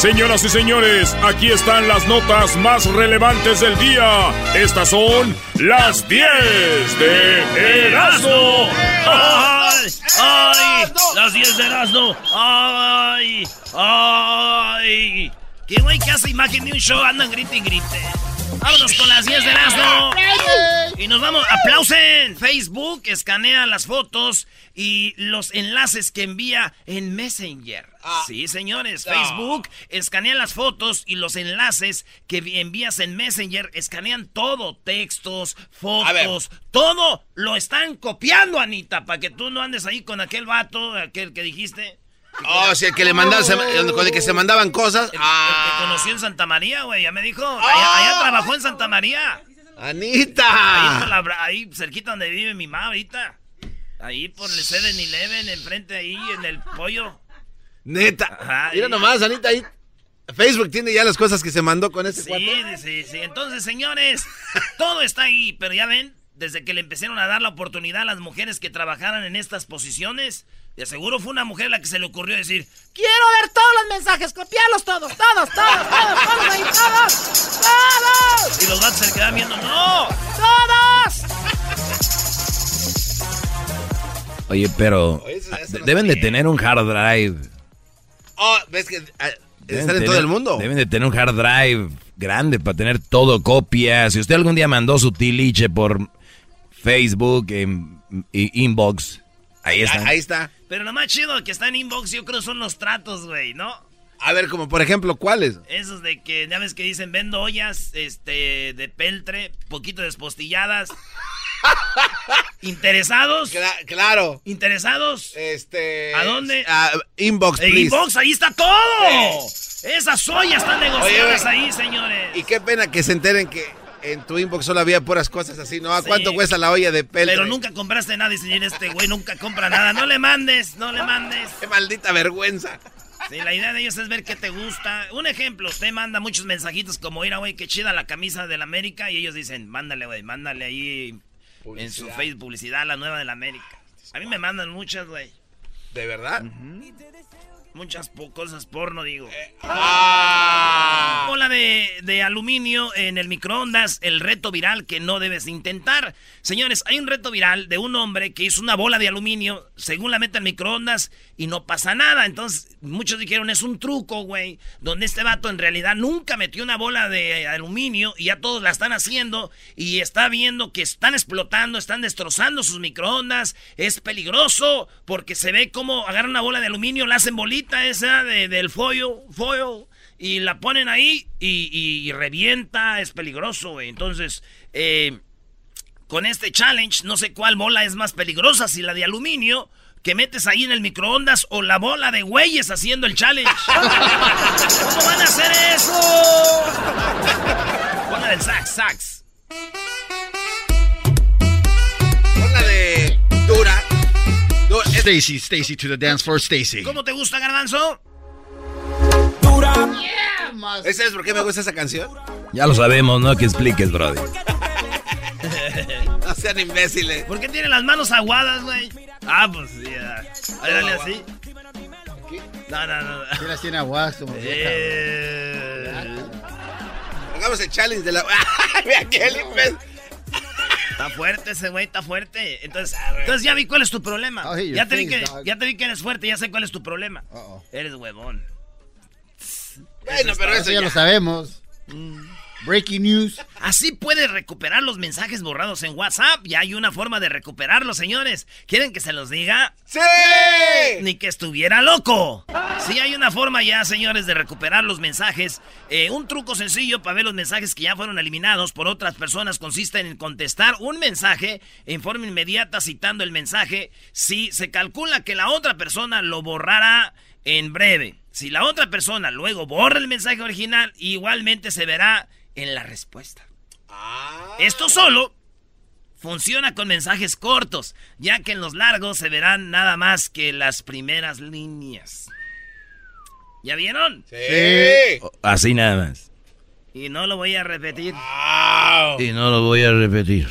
Señoras y señores, aquí están las notas más relevantes del día. Estas son las 10 de Erasmo. ¡Ay! ¡Ay! ¡Las 10 de Erasmo! ¡Ay! ¡Ay! ¿Qué güey que hace imagen de un show? Andan grite y grite. Vámonos con las 10 de Erasmo. Y nos vamos. Aplausen. Facebook escanea las fotos y los enlaces que envía en Messenger. Sí, señores. Facebook escanea las fotos y los enlaces que envías en Messenger escanean todo. Textos, fotos, todo lo están copiando, Anita, para que tú no andes ahí con aquel vato, aquel que dijiste. Oh, sí, el que le mandaban, con el que se mandaban cosas. El, el Ah, que conocí en Santa María, güey, ya me dijo. Allá, allá trabajó en Santa María. Ahí, Anita. por la ahí cerquita donde vive mi mamá ahorita. Ahí por el 7-Eleven, enfrente ahí, en el pollo. Neta. Ajá, Mira nomás, Anita, ahí. Facebook tiene ya las cosas que se mandó con ese Sí, cuate. sí, sí. Entonces, señores, todo está ahí, pero ya ven, desde que le empezaron a dar la oportunidad a las mujeres que trabajaran en estas posiciones, de seguro fue una mujer la que se le ocurrió decir, quiero ver todos los mensajes, copiarlos todos, todos, todos, todos, todos ahí, todos, todos. Y los vatos se le quedaban viendo, no, todos. Oye, pero Oye, eso- eso de- no deben de está tener un hard drive. Oh, ves que ah, Deben están en todo el mundo. Deben de tener un hard drive grande para tener todo copias. Si usted algún día mandó su tiliche por Facebook, en, y inbox, ahí está. Ah, Ahí está. Pero lo más chido que está en inbox, yo creo, son los tratos, güey, ¿no? A ver, como por ejemplo, ¿cuáles? Esos de que, ya ves que dicen, vendo ollas, este, de peltre, poquito despostilladas. ¿Interesados? Cla- claro. ¿Interesados? Este. ¿A dónde? ah, inbox, En please. inbox, ahí está todo. Esas ollas están negociadas Oye, ahí, señores. Y qué pena que se enteren que en tu inbox solo había puras cosas así, ¿no? ¿A Sí. cuánto cuesta la olla de peltre? Pero nunca compraste nada señor, este güey nunca compra nada. No le mandes, no le mandes. ¡Qué maldita vergüenza! Sí, la idea de ellos es ver qué te gusta. Un ejemplo, usted manda muchos mensajitos como, mira, güey, qué chida la camisa del América. Y ellos dicen, mándale, güey, mándale ahí en su. Facebook publicidad, la nueva del América. A mí me mandan muchas, güey. ¿De verdad? Muchas cosas porno, digo. ¡Ah! Bola de, de aluminio en el microondas, el reto viral que no debes intentar. Señores, hay un reto viral de un hombre que hizo una bola de aluminio, según la mete al microondas, y no pasa nada. Entonces, muchos dijeron, es un truco, güey, donde este vato en realidad nunca metió una bola de aluminio y ya todos la están haciendo y está viendo que están explotando, están destrozando sus microondas. Es peligroso porque se ve como agarran una bola de aluminio, la hacen bolita esa de- del foil, foil y la ponen ahí y, y revienta, es peligroso, güey. Entonces, eh, con este challenge, no sé cuál bola es más peligrosa, si la de aluminio que metes ahí en el microondas o la bola de güeyes haciendo el challenge. ¿Cómo van a hacer eso? Bola del sax, sax. Pon la de dura. Du- es- Stacy, Stacy to the dance floor, Stacy. ¿Cómo te gusta, garbanzo? ¿Ese ¿Sabes por qué me gusta esa canción? Ya lo sabemos, ¿no? Que expliques, brother. Sean imbéciles. ¿Por qué tiene las manos aguadas, güey? Ah, pues ya. Dale así. No, no, no. Sí las tiene aguas como vieja. Eh, Hagamos el challenge de la. ¡Ay, Mira qué imbécil. Está fuerte ese güey, está fuerte. Entonces, entonces ya vi cuál es tu problema. Ya, te vi que, ya te vi que eres fuerte, ya sé cuál es tu problema. Eres huevón. Bueno, pero Eso eso ya ya lo sabemos. Breaking news. Así puedes recuperar los mensajes borrados en WhatsApp. Ya hay una forma de recuperarlos, señores. ¿Quieren que se los diga? ¡Sí! Ni que estuviera loco. Sí, hay una forma ya, señores, de recuperar los mensajes. Eh, un truco sencillo para ver los mensajes que ya fueron eliminados por otras personas consiste en contestar un mensaje en forma inmediata citando el mensaje si se calcula que la otra persona lo borrará en breve. Si la otra persona luego borra el mensaje original, igualmente se verá en la respuesta. Esto solo funciona con mensajes cortos, ya que en los largos se verán nada más que las primeras líneas. ¿Ya vieron? Sí. Así nada más. Y no lo voy a repetir. Wow. Y no lo voy a repetir.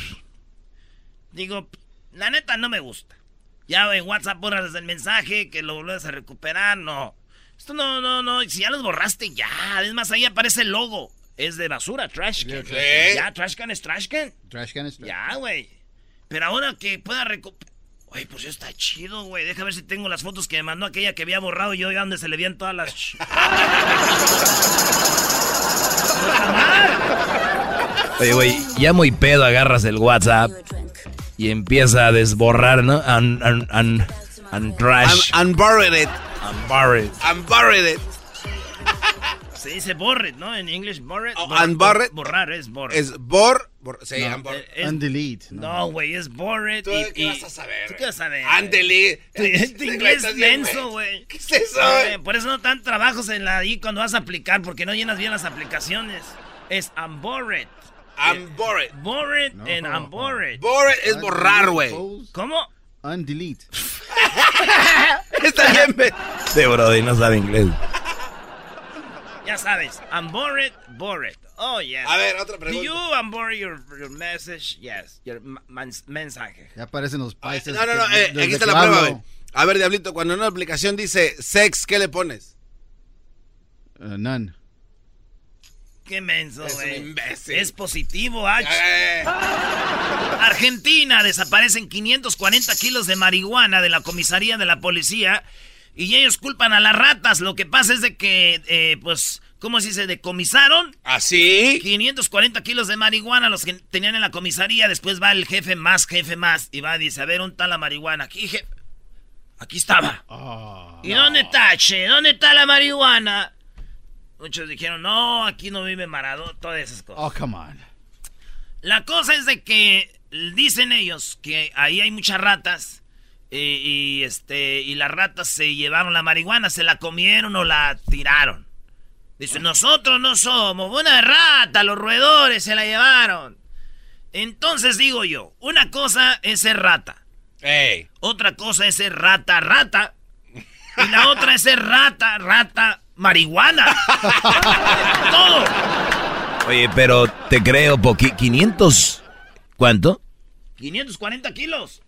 Digo, la neta no me gusta. Ya en WhatsApp borras el mensaje, que lo vuelves a recuperar, no. Esto no, no, no. Si ya los borraste, ya. Es más, ahí aparece el logo. Es de basura, trash can. Sí. Ya, trash can es trash can. Trash can is trash. Ya, güey. Pero ahora que pueda recuperar. Güey, pues ya está chido, güey. Deja ver si tengo las fotos que me mandó aquella que había borrado yo, ya donde se le veían todas las. Oye, güey, ya muy pedo agarras el WhatsApp y empieza a desborrar, ¿no? And, and, and, and trash. Un- Unburied it. and buried. Unburied it. Se dice borret, ¿no? En inglés, borret. Oh, Borrar- unborret. Borrar es borret. Es bor. bor sí, No. unburied. Es- Undelete. No. No, güey, es borret. ¿Tú y, qué y- vas a saber? ¿Tú qué vas a saber? Andele. Tu tu inglés es denso, güey. ¿Qué es eso? Eh, Por eso no dan trabajos en la ahí cuando vas a aplicar, porque no llenas bien las aplicaciones. Es unborred. Unburied. Borred No. and unborred. Borred es borrar, güey. ¿Cómo? Undelete. Está bien. Sí, brody, no sabe inglés. Ya sabes. Unborred, borred. Oh, yes. A ver, otra Do pregunta. you unborred your, your message? Yes. Your mensaje. Ya aparecen los países. No, no, no. que- eh, aquí está la prueba, güey. A ver, Diablito, cuando en una aplicación dice sex, ¿qué le pones? uh, none. Qué menso, Es un güey. imbécil. Es positivo, H. Eh, Argentina desaparecen 540 kilos de marihuana de la comisaría de la policía y ellos culpan a las ratas. Lo que pasa es de que, eh, pues, ¿cómo se dice? Decomisaron ¿Así? 540 kilos de marihuana los que tenían en la comisaría. Después va el jefe más, jefe más y va y dice, a ver, ¿dónde está la marihuana? Aquí, jefe. Aquí estaba. Ah. ¿Y dónde está, che? ¿Dónde está la marihuana? Muchos dijeron, no, aquí no vive Maradona, todas esas cosas. Oh, come on. La cosa es de que dicen ellos que ahí hay muchas ratas y este y las ratas se llevaron la marihuana, se la comieron o la tiraron. Dicen, nosotros no somos una rata, los roedores se la llevaron. Entonces digo yo, una cosa es ser rata, Ey. otra cosa es ser rata, rata, y la otra es ser rata, rata, marihuana. Todo. Oye, pero te creo, poqui 500. ¿Cuánto? 540 kilos.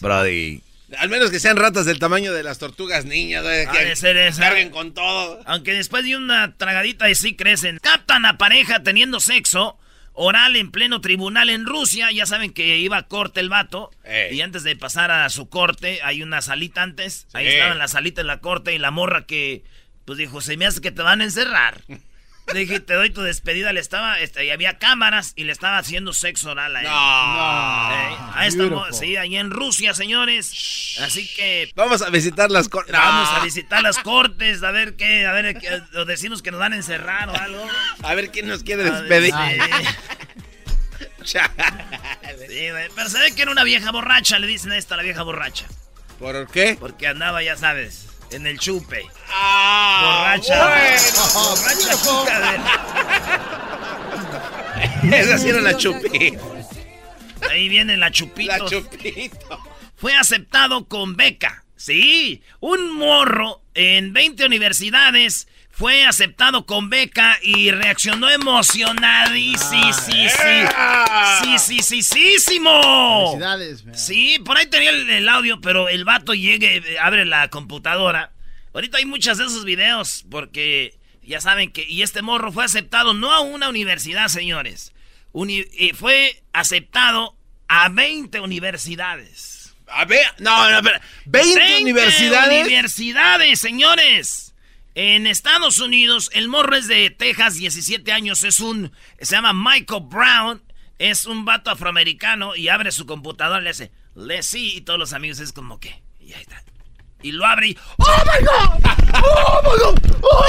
Brody. Al menos que sean ratas del tamaño de las tortugas niñas, Ha que ser esa. carguen con todo. Aunque después de una tragadita y sí crecen. Captan a pareja teniendo sexo oral en pleno tribunal en Rusia. Ya saben que iba a corte el vato. Ey. Y antes de pasar a su corte, hay una salita antes. Ahí Sí. estaba en la salita en la corte y la morra que, pues dijo, se me hace que te van a encerrar. Le dije, te doy tu despedida. Le estaba, este, y había cámaras y le estaba haciendo sexo oral a él. No. Ey, a esta sí, ahí en Rusia, señores. Así que Vamos a visitar las cor- Vamos No. a visitar las cortes, a ver qué, a ver, qué- o decimos que nos van a encerrar o algo. A ver quién nos quiere despedir. Sí, pero se ve que era una vieja borracha, le dicen a esta la vieja borracha. ¿Por qué? Porque andaba, ya sabes, en el chupe. Ah, Borracha. bueno. Borracha chica Esa sí era la chupita. de- Ahí viene la chupito. La chupito. Fue aceptado con beca. Sí, un morro en 20 universidades fue aceptado con beca y reaccionó emocionadísimo. Sí, sí, sí, sí, sí, sí, sí, Felicidades, man. Sí, por ahí tenía el, el audio, pero el vato llegue, eh, abre la computadora. Ahorita hay muchos de esos videos porque ya saben que... Y este morro fue aceptado no a una universidad, señores. Uni- eh, fue aceptado a 20 universidades. A ver, no, no, espera. 20, universidades. universidades, señores. En Estados Unidos, el morro es de Texas, 17 años, es un, se llama Michael Brown, es un vato afroamericano y abre su computadora, le hace, le sí, y todos los amigos es como que, y ahí está. Y lo abre y, ¡Oh my God! ¡Oh my God! ¡Oh!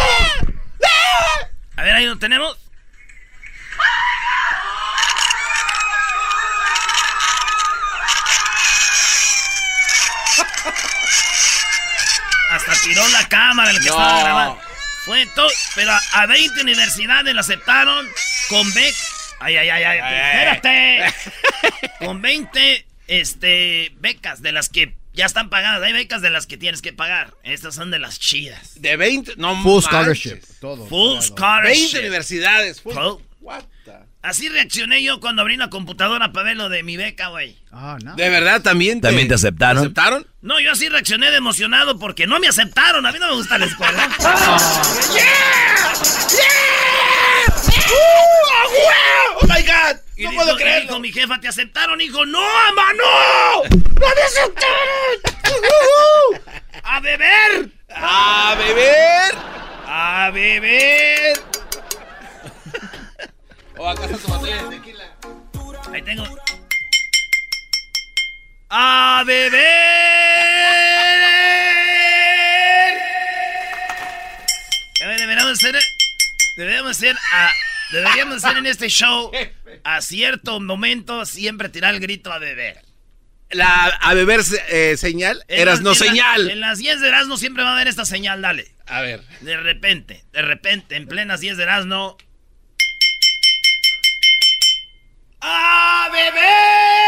A ver, ahí lo tenemos. Hasta tiró la cámara el que No. estaba grabando. Fue todo, pero a, a 20 universidades lo aceptaron con beca. Ay, ay, ay, ay, espérate. con 20 este, becas de las que Ya están pagadas. Hay becas de las que tienes que pagar. Estas son de las chidas. De 20, no Full manches. scholarship. Todo. Full todo. 20 scholarship. universidades. Full- What the- Así reaccioné yo cuando abrí la computadora para ver lo de mi beca, güey. Ah, no. ¿De verdad también te, ¿También te aceptaron? aceptaron? No, yo así reaccioné de emocionado porque no me aceptaron. A mí no me gusta la escuela. ¡Oh, my God! Y ¡No dijo- puedo y creerlo! dijo mi jefa, ¿te aceptaron? Hijo, no, mamá, no. ¡No me aceptaron! ¡A beber! ¡A beber! ¡A beber! ¿O acaso tu botella de tequila? Ahí tengo. ¡A beber! A ver, Deberíamos hacer. Deberíamos hacer. a- deberíamos hacer en este show. A cierto momento siempre tirar el grito a beber. La a beber eh, señal, En eras las- no en la- señal. en las 10 de Erasmo siempre va a haber esta señal, dale. A ver. De repente, de repente, en plenas 10 de Erasmo. ¡A beber!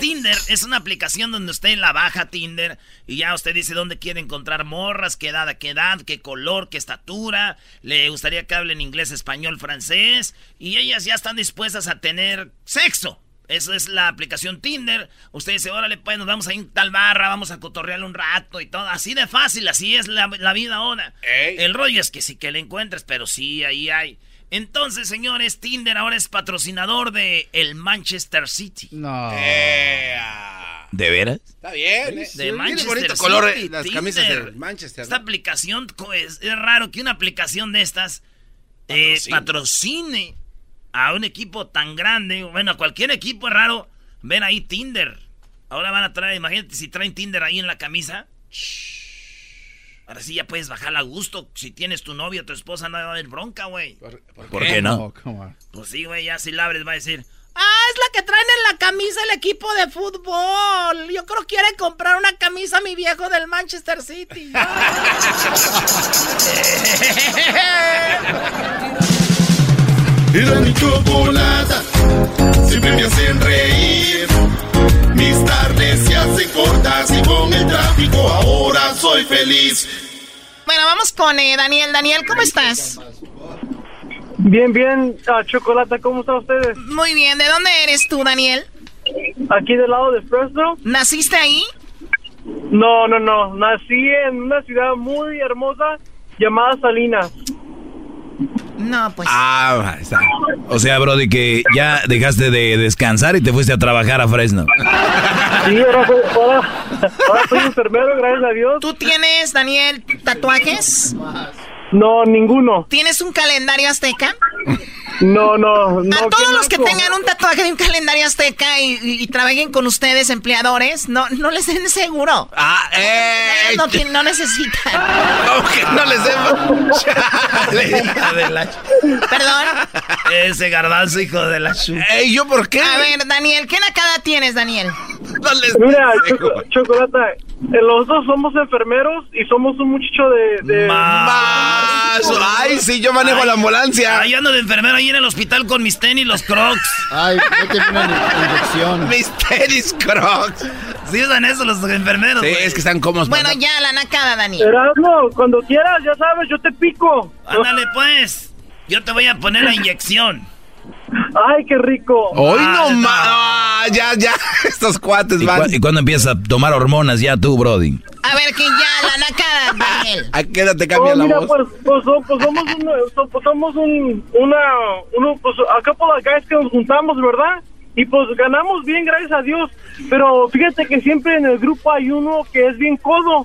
Tinder es una aplicación donde usted la baja Tinder y ya usted dice dónde quiere encontrar morras, qué edad, qué edad, qué color, qué estatura, le gustaría que hablen inglés, español, francés y ellas ya están dispuestas a tener sexo. Eso es la aplicación Tinder. Usted dice, órale, pues nos vamos a ir a tal barra, vamos a cotorrear un rato y todo. Así de fácil, así es la, la vida ahora. Ey. El rollo es que sí que le encuentres, pero sí, ahí hay. Entonces, señores, Tinder ahora es patrocinador de el Manchester City. No. Eh. ¿De veras? Está bien, ¿eh? De Tiene Manchester bonito City, color eh, las camisas Tinder. de Manchester. Esta aplicación es, es raro que una aplicación de estas eh, Patrocine. A un equipo tan grande. Bueno, a cualquier equipo es raro ver ahí Tinder. Ahora van a traer, imagínate si traen Tinder ahí en la camisa. Ahora sí ya puedes bajar a gusto. Si tienes tu novia o tu esposa, no va a haber bronca, güey. ¿Por, por ¿Por qué no? Oh. Pues sí, güey, ya si la abres va a decir. Ah, es la que traen en la camisa el equipo de fútbol. Yo creo que quiere comprar una camisa a mi viejo del Manchester City. Era mi chocolata, siempre me hacen reír. Mis tardes se hacen cortas y con el tráfico ahora soy feliz. Bueno, vamos con eh, Daniel. Daniel, ¿cómo estás? Bien, bien, ah, Chocolata, ¿cómo están ustedes? Muy bien. ¿De dónde eres tú, Daniel? Aquí del lado de Fresno. ¿Naciste ahí? No, no, no, nací en una ciudad muy hermosa llamada Salinas. No, pues. Ah, ahí está. O sea, Brody, que ya dejaste de descansar y te fuiste a trabajar a Fresno. Sí, ahora soy, ahora, ahora soy enfermero, gracias a Dios. ¿Tú tienes, Daniel, tatuajes? No, ninguno. ¿Tienes un calendario azteca? No, no, no. a todos los que tengan un tatuaje de un calendario azteca y, y- y trabajen con ustedes, empleadores, no, no les den seguro. Ah, eh. No, ti- no necesitan. ¿Cómo que no les? Chale. Perdón. Ese garbanzo, hijo de la chu. Ey, ¿yo por qué? A ver, Daniel, ¿qué nacada tienes, Daniel? No les Mira. Choco- Chocolata, los dos somos enfermeros y somos un muchacho de... de- Ay, sí, yo manejo la ambulancia. Ahí ando de enfermero ahí en el hospital con mis tenis, los crocs. Ay, no te viene la inyección. Mis tenis crocs. Sí usan eso los enfermeros, Sí, es que están cómodos. Bueno, para- ya, la nacada, Daniel. Erasmo, cuando quieras, ya sabes, yo te pico. Ándale, pues. Yo te voy a poner la inyección. Ay, qué rico. Hoy Ah, no no. más. Ah, ya, ya. Estos cuates ¿Y, van. cu- y cuándo empiezas a tomar hormonas ya tú, Brody? A ver, que ya, la nacada, Daniel. ¿A qué edad te Oh, cambia la mira, voz? pues, pues, pues somos, un, so- pues somos un, una, uno, pues a couple of guys que nos juntamos, ¿verdad? Y pues ganamos bien, gracias a Dios. Pero fíjate que siempre en el grupo hay uno que es bien codo.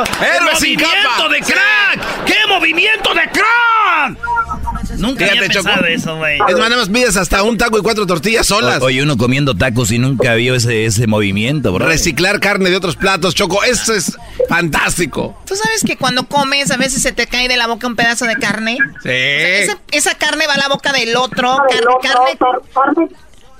¡Héroe sin ¡Movimiento de crack! ¡Qué movimiento de crack! Nunca había pensado Choco. eso, güey. Es más, nada más pides hasta un taco y cuatro tortillas solas. O- Oye, uno comiendo tacos y nunca vio ese, ese movimiento, bro. Reciclar carne de otros platos, Choco. Eso es fantástico. ¿Tú sabes que cuando comes a veces se te cae de la boca un pedazo de carne? Sí. Esa, esa carne va a la boca del otro. car- carne,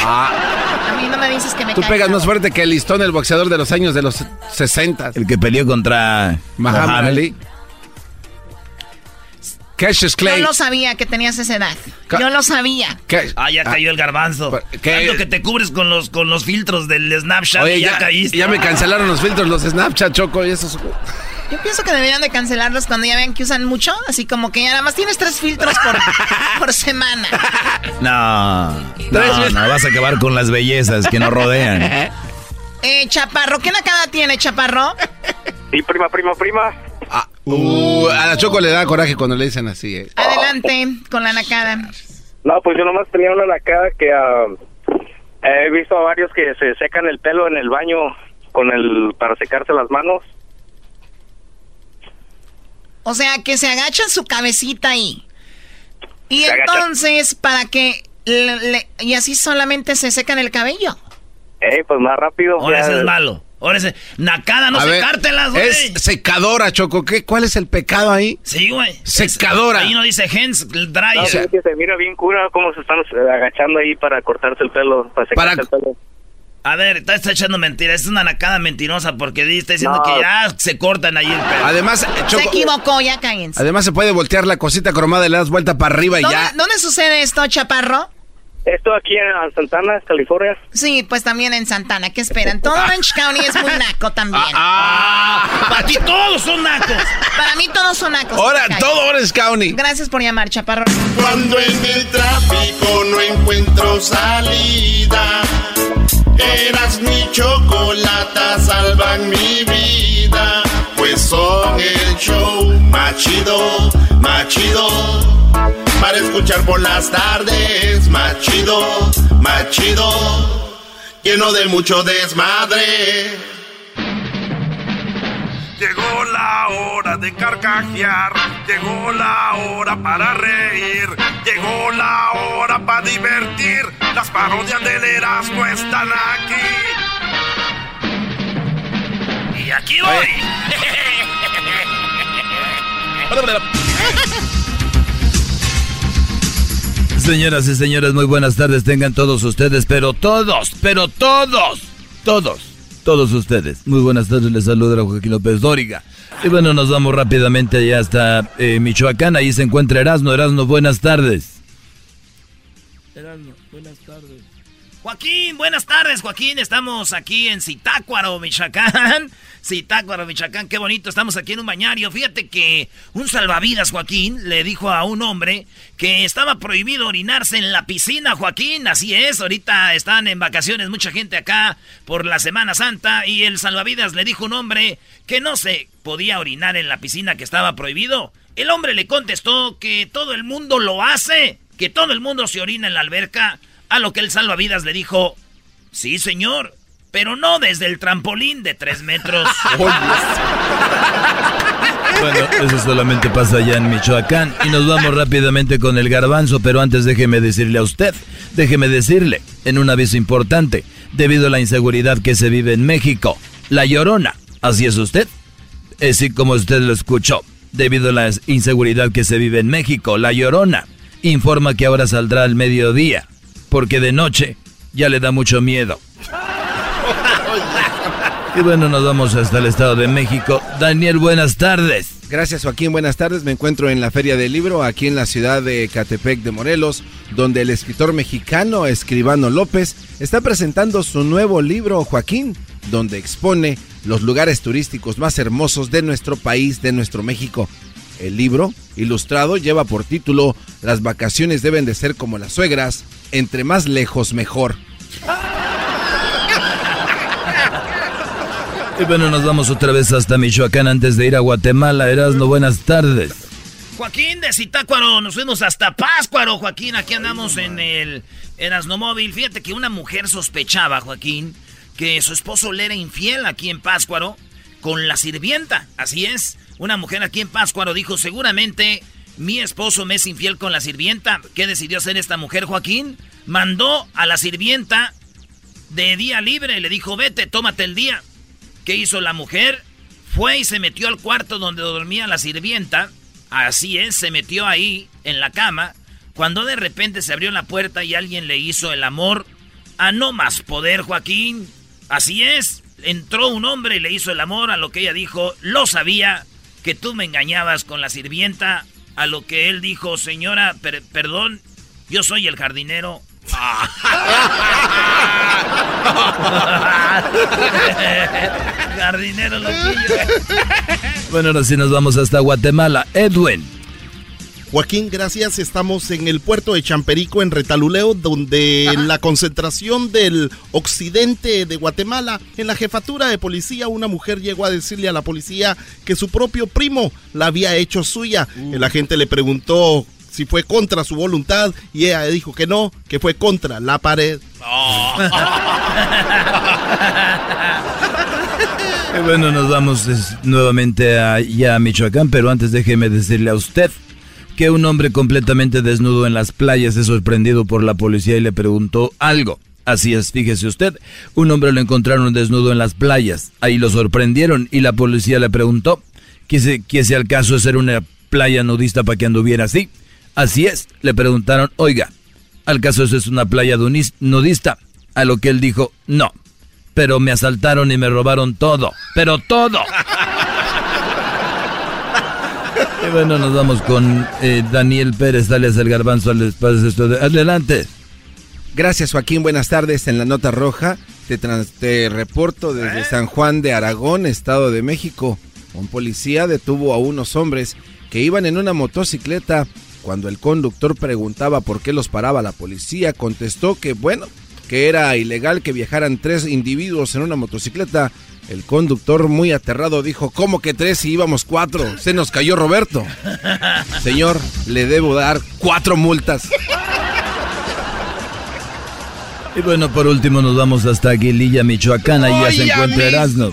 Ah, A mí no me dices que me tú caiga pegas más fuerte que el listón, el boxeador de los años de los 60. El que peleó contra Muhammad. Ali. Cassius Yo Clay. lo sabía que tenías esa edad. Ca- Yo lo sabía. Cash- Ah, ya cayó el garbanzo. ¿Qué? Tanto que te cubres con los, con los filtros del Snapchat Oye, y ya, ya, caíste. ya me cancelaron los filtros, los Snapchat, Choco, y esos. Yo pienso que deberían de cancelarlos cuando ya vean que usan mucho. Así como que ya nada más tienes tres filtros por, por semana. No, no, no, vas a acabar con las bellezas que nos rodean. Eh, Chaparro, ¿qué nakada tiene, Chaparro? Sí, prima, prima, prima. Ah, uh, a la Choco le da coraje cuando le dicen así. eh. Adelante con la nakada. No, pues yo nomás tenía una lacada que ah, he visto a varios que se secan el pelo en el baño con el para secarse las manos. O sea, que se agachan su cabecita ahí. Y Se entonces, para que... le- le- y así solamente se secan el cabello. Eh, pues más rápido. Ahora ese es malo. Ahora ese. Nakada, no ver, secártelas, güey. Es secadora, Choco. ¿Qué? ¿Cuál es el pecado ahí? Sí, güey. Secadora. Es- ahí no dice No, dryer. sí, que se mira bien cura cómo se están eh, agachando ahí para cortarse el pelo, para secarse Para- el pelo. A ver, está, está echando mentiras. Es una nakada mentirosa porque está diciendo No. que ya se cortan ahí el pelo. Además, eh, Se equivocó, ya cállense. Además, se puede voltear la cosita cromada y le das vuelta para arriba y ¿Dónde, ya. dónde sucede esto, Chaparro? Esto aquí en Santana, California. Sí, pues también en Santana. ¿Qué esperan? Todo Orange County es muy naco también. Ah, para ti todos son nacos. Para mí todos son nacos. Ahora, todo Orange County. Gracias por llamar, Chaparro. Cuando en el tráfico no encuentro salida, eras mi chocolata, salvan mi vida. Pues son el show machido, machido. Para escuchar por las tardes, machido, machido. Lleno de mucho desmadre. Llegó la hora de carcajear, llegó la hora para reír, llegó la hora para divertir. Las parodias del Erasmo están aquí. Y aquí voy. Señoras y señores, muy buenas tardes tengan todos ustedes, pero todos, pero todos, todos, todos ustedes. Muy buenas tardes, les saluda Joaquín López Dóriga. Y bueno, nos vamos rápidamente allá hasta eh, Michoacán, ahí se encuentra Erasno. Erasno, buenas tardes. Joaquín, buenas tardes, Joaquín. Estamos aquí en Zitácuaro, Michoacán. Zitácuaro, Michoacán, qué bonito. Estamos aquí en un bañario. Fíjate que un salvavidas, Joaquín, le dijo a un hombre que estaba prohibido orinarse en la piscina, Joaquín. Así es, ahorita están en vacaciones mucha gente acá por la Semana Santa y el salvavidas le dijo a un hombre que no se podía orinar en la piscina que estaba prohibido. El hombre le contestó que todo el mundo lo hace, que todo el mundo se orina en la alberca. A lo que el salvavidas le dijo, sí señor, pero no desde el trampolín de tres metros. Bueno, eso solamente pasa allá en Michoacán. Y nos vamos rápidamente con el garbanzo, pero antes déjeme decirle a usted, déjeme decirle, en un aviso importante, debido a la inseguridad que se vive en México, la llorona, así es usted, así como usted lo escuchó, debido a la inseguridad que se vive en México, la llorona informa que ahora saldrá al mediodía, porque de noche ya le da mucho miedo. Y bueno, nos vamos hasta el Estado de México. Daniel, buenas tardes. Gracias Joaquín, buenas tardes. Me encuentro en la Feria del Libro, aquí en la ciudad de Catepec de Morelos, donde el escritor mexicano Escribano López está presentando su nuevo libro Joaquín, donde expone los lugares turísticos más hermosos de nuestro país, de nuestro México. El libro, ilustrado, lleva por título Las vacaciones deben de ser como las suegras, entre más lejos mejor. Y bueno, nos vamos otra vez hasta Michoacán antes de ir a Guatemala. Erasno, buenas tardes. Joaquín de Zitácuaro, nos fuimos hasta Páscuaro, Joaquín. Aquí andamos en el Erasno Móvil. Fíjate que una mujer sospechaba, Joaquín, que su esposo le era infiel aquí en Páscuaro con la sirvienta. Así es, una mujer aquí en Páscuaro dijo, seguramente mi esposo me es infiel con la sirvienta. ¿Qué decidió hacer esta mujer, Joaquín? Mandó a la sirvienta de día libre. Le dijo, vete, tómate el día. ¿Qué hizo la mujer? Fue y se metió al cuarto donde dormía la sirvienta. Así es, se metió ahí, en la cama. Cuando de repente se abrió la puerta y alguien le hizo el amor a no más poder, Joaquín. Así es, entró un hombre y le hizo el amor a lo que ella dijo, lo sabía, que tú me engañabas con la sirvienta, a lo que él dijo, señora, perdón, yo soy el jardinero. jardinero loquillo. bueno, ahora sí nos vamos hasta Guatemala. Edwin. Joaquín, gracias. Estamos en el puerto de Champerico, en Retaluleo, donde la concentración del occidente de Guatemala, en la jefatura de policía, una mujer llegó a decirle a la policía que su propio primo la había hecho suya. Uh. El agente le preguntó si fue contra su voluntad y ella dijo que no, que fue contra la pared. Oh. bueno, nos vamos nuevamente a, a Michoacán, pero antes déjeme decirle a usted que un hombre completamente desnudo en las playas es sorprendido por la policía y le preguntó algo. Así es, fíjese usted, un hombre lo encontraron desnudo en las playas, ahí lo sorprendieron y la policía le preguntó que si, que al caso de ser una playa nudista para que anduviera así. Así es, le preguntaron, oiga, ¿al caso eso es una playa nudista? A lo que él dijo, no, pero me asaltaron y me robaron todo, pero todo. Y bueno, nos vamos con eh, Daniel Pérez, dale el garbanzo al espacio. Adelante. Gracias Joaquín, buenas tardes. En la nota roja te, te reporto desde ¿Eh? San Juan de Aragón, Estado de México. Un policía detuvo a unos hombres que iban en una motocicleta. Cuando el conductor preguntaba por qué los paraba la policía, contestó que bueno, que era ilegal que viajaran tres individuos en una motocicleta el conductor, muy aterrado, dijo, ¿cómo que tres y íbamos cuatro? Se nos cayó Roberto. Señor, le debo dar cuatro multas. Y bueno, por último nos vamos hasta Aguililla, Michoacán. Ahí ya se encuentra Erasmo.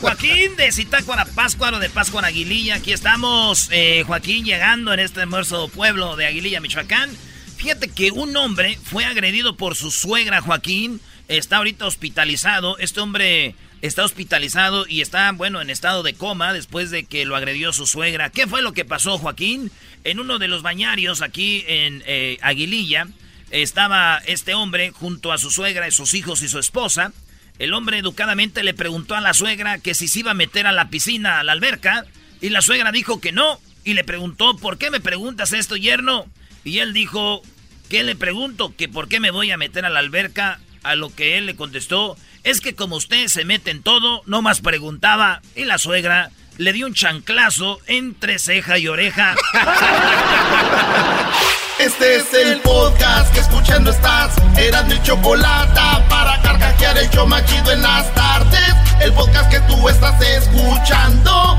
Joaquín de Zitácuara, Páscuaro, de Páscuaro, Aguililla. Aquí estamos, eh, Joaquín, llegando en este hermoso pueblo de Aguililla, Michoacán. Fíjate que un hombre fue agredido por su suegra, Joaquín. Está ahorita hospitalizado. Este hombre está hospitalizado y está, bueno, en estado de coma después de que lo agredió su suegra. ¿Qué fue lo que pasó, Joaquín? En uno de los bañarios aquí en eh, Aguililla estaba este hombre junto a su suegra, sus hijos y su esposa. El hombre educadamente le preguntó a la suegra que si se iba a meter a la piscina, a la alberca, y la suegra dijo que no, y le preguntó, ¿por qué me preguntas esto, yerno? Y él dijo, ¿qué le pregunto? Que por qué me voy a meter a la alberca, a lo que él le contestó, es que como usted se mete en todo, no más preguntaba. Y la suegra le dio un chanclazo entre ceja y oreja. Este es el podcast que escuchando estás. Eran mi chocolate para carcajear el yo machido en las tardes. El podcast que tú estás escuchando.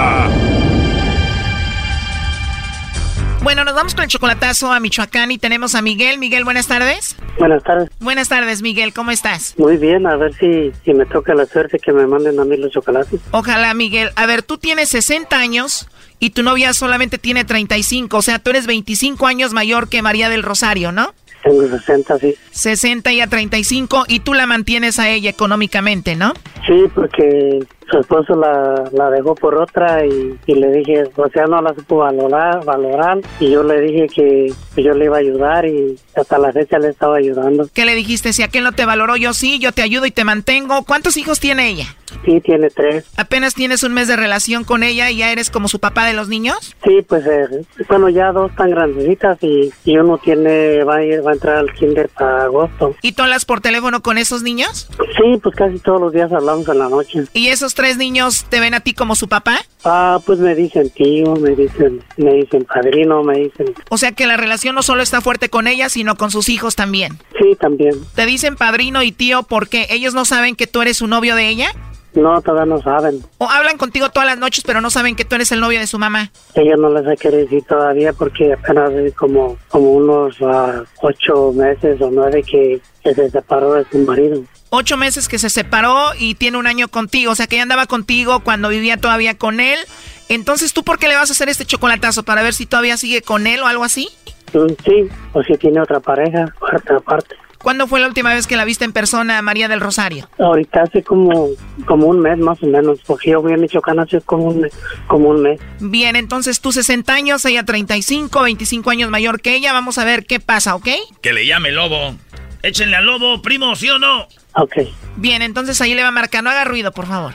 Bueno, nos vamos con el chocolatazo a Michoacán y tenemos a Miguel. Miguel, buenas tardes. Buenas tardes. Buenas tardes, Miguel. ¿Cómo estás? Muy bien, a ver si, si me toca la suerte que me manden a mí los chocolates. Ojalá, Miguel. A ver, tú tienes 60 años y tu novia solamente tiene 35. O sea, tú eres 25 años mayor que María del Rosario, ¿no? Tengo 60, sí. 60 y a 35 y tú la mantienes a ella económicamente, ¿no? Sí, porque su esposo la, la dejó por otra y, y le dije, o sea, no la supo valorar, valorar y yo le dije que yo le iba a ayudar y hasta la fecha le estaba ayudando. ¿Qué le dijiste? Si aquel no te valoró, yo sí, yo te ayudo y te mantengo. ¿Cuántos hijos tiene ella? Sí, tiene tres. ¿Apenas tienes un mes de relación con ella y ya eres como su papá de los niños? Sí, pues eh, bueno, ya dos tan grandecitas y, y uno tiene, va a, ir, va a entrar al kinder para agosto. ¿Y tú hablas por teléfono con esos niños? Sí, pues casi todos los días hablamos en la noche. ¿Y esos tres niños te ven a ti como su papá? Ah, pues me dicen tío, me dicen, me dicen padrino, me dicen. O sea que la relación no solo está fuerte con ella, sino con sus hijos también. Sí, también. Te dicen padrino y tío porque ellos no saben que tú eres su novio de ella. No, todavía no saben. O hablan contigo todas las noches, pero no saben que tú eres el novio de su mamá. Ella no les ha querido decir todavía porque apenas como, como unos ah, ocho meses o nueve que, que se separó de su marido. Ocho meses que se separó y tiene un año contigo. O sea que ella andaba contigo cuando vivía todavía con él. Entonces, ¿tú por qué le vas a hacer este chocolatazo? ¿Para ver si todavía sigue con él o algo así? Mm, Sí, o si tiene otra pareja, otra parte. ¿Cuándo fue la última vez que la viste en persona, María del Rosario? Ahorita hace como, como un mes más o menos, porque yo voy a Michoacán hace como un, como un mes. Bien, entonces tú 60 años, ella 35, 25 años mayor que ella. Vamos a ver qué pasa, ¿ok? Que le llame lobo. Échenle al lobo, primo, ¿sí o no? Ok. Bien, entonces ahí le va a marcar. No haga ruido, por favor.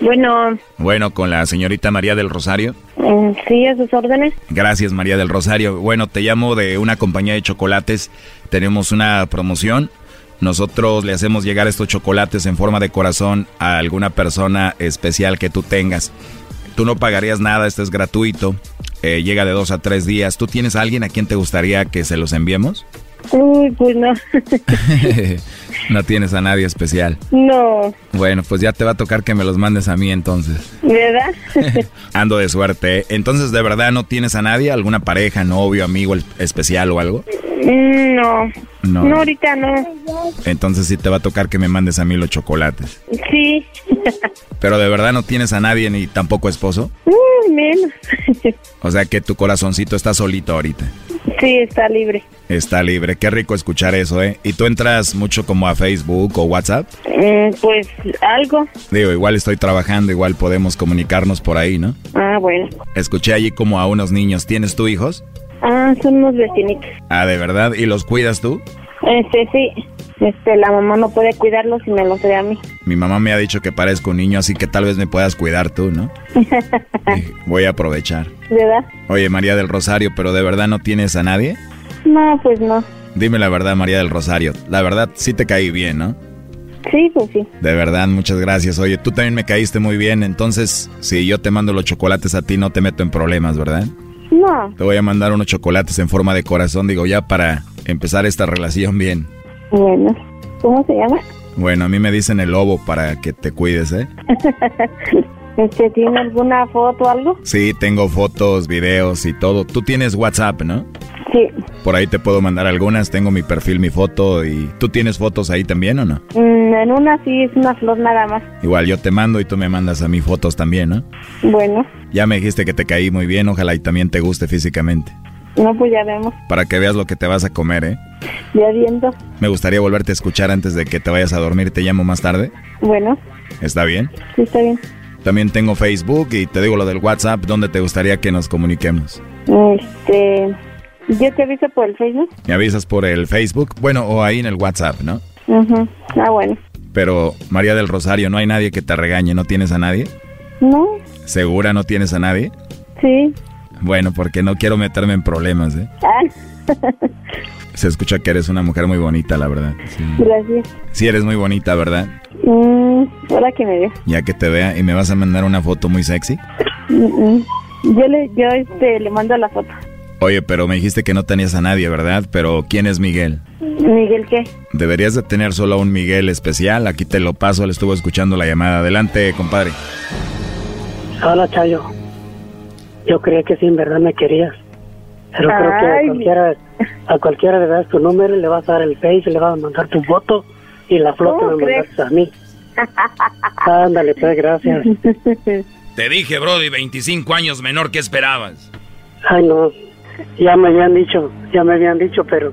Bueno, Bueno, con la señorita María del Rosario. mm, sí, a sus órdenes. Gracias, María del Rosario. Bueno, te llamo de una compañía de chocolates. Tenemos una promoción. Nosotros le hacemos llegar estos chocolates en forma de corazón a alguna persona especial que tú tengas. Tú no pagarías nada, esto es gratuito. Eh, llega de dos a tres días. ¿Tú tienes a alguien a quien te gustaría que se los enviemos? Uy, pues no. no tienes a nadie especial. no, Bueno, pues ya te va a tocar que me los mandes a mí entonces. ¿verdad? Ando de suerte. ¿eh? Entonces, ¿de verdad no tienes a nadie? ¿Alguna pareja, novio, amigo especial o algo? Mm, no. No. No, ahorita no. Entonces sí te va a tocar que me mandes a mí los chocolates. Sí. Pero de verdad no tienes a nadie ni tampoco esposo. Menos. O sea que tu corazoncito está solito ahorita. sí, está libre. Está libre. Qué rico escuchar eso, ¿eh? ¿Y tú entras mucho como a Facebook o WhatsApp? Mm, pues algo. Digo, igual estoy trabajando, igual podemos comunicarnos por ahí, ¿no? Ah, bueno. Escuché allí como a unos niños. ¿Tienes tú hijos? Ah, son unos vecinitos. Ah, ¿de verdad? ¿Y los cuidas tú? Este, sí. Este, la mamá no puede cuidarlos y me los da a mí. Mi mamá me ha dicho que parezco un niño, así que tal vez me puedas cuidar tú, ¿no? Voy a aprovechar. ¿Verdad? Oye, María del Rosario, ¿pero de verdad no tienes a nadie? No, pues no. Dime la verdad, María del Rosario. La verdad, sí te caí bien, ¿no? Sí, pues sí. De verdad, muchas gracias. Oye, tú también me caíste muy bien, entonces, si yo te mando los chocolates a ti, no te meto en problemas, ¿verdad? No. Te voy a mandar unos chocolates en forma de corazón, digo, ya para empezar esta relación bien. Bueno. ¿Cómo se llama? Bueno, a mí me dicen el lobo para que te cuides, ¿eh? este, ¿tiene alguna foto o algo? Sí, tengo fotos, videos y todo. Tú tienes WhatsApp, ¿no? Sí. Por ahí te puedo mandar algunas, tengo mi perfil, mi foto y... ¿Tú tienes fotos ahí también o no? Mm, en una sí es una flor nada más. Igual yo te mando y tú me mandas a mí fotos también, ¿no? Bueno. Ya me dijiste que te caí muy bien, ojalá y también te guste físicamente. No, pues ya vemos. Para que veas lo que te vas a comer, ¿eh? Ya viendo. Me gustaría volverte a escuchar antes de que te vayas a dormir, te llamo más tarde. Bueno, ¿Está bien? sí está bien. También tengo Facebook y te digo lo del WhatsApp, ¿dónde te gustaría que nos comuniquemos? Este, yo te aviso por el Facebook. Me avisas por el Facebook, bueno, o ahí en el WhatsApp, ¿no? Ujú. Ah, bueno. Pero, María del Rosario, ¿no hay nadie que te regañe? ¿No tienes a nadie? No, ¿Segura no tienes a nadie? sí. Bueno, porque no quiero meterme en problemas, ¿eh? Ah, Se escucha que eres una mujer muy bonita, la verdad. Sí, gracias. Sí eres muy bonita, ¿verdad? Mm, ahora que me veo. Ya que te vea y me vas a mandar una foto muy sexy. Mm, mm. Yo le, yo este, le mando la foto. Oye, pero me dijiste que no tenías a nadie, ¿verdad? Pero ¿quién es Miguel? Miguel, ¿qué? Deberías de tener solo a un Miguel especial. Aquí te lo paso, le estuvo escuchando la llamada. Adelante, compadre. Hola, Chayo. Yo creía que sí, en verdad me querías. Pero creo que a cualquiera, a cualquiera le das tu número, le vas a dar el face, le vas a mandar tu foto y la que ¿Cómo me crees? mandaste a mí. Ándale, pues, gracias. Te dije, Brody, 25 años menor, ¿qué esperabas? Ay, no. Ya me habían dicho, ya me habían dicho, pero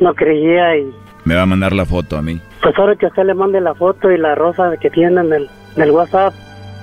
no creía y Me va a mandar la foto a mí. Pues ahora que usted le mande la foto y la rosa que tiene en el, en el WhatsApp,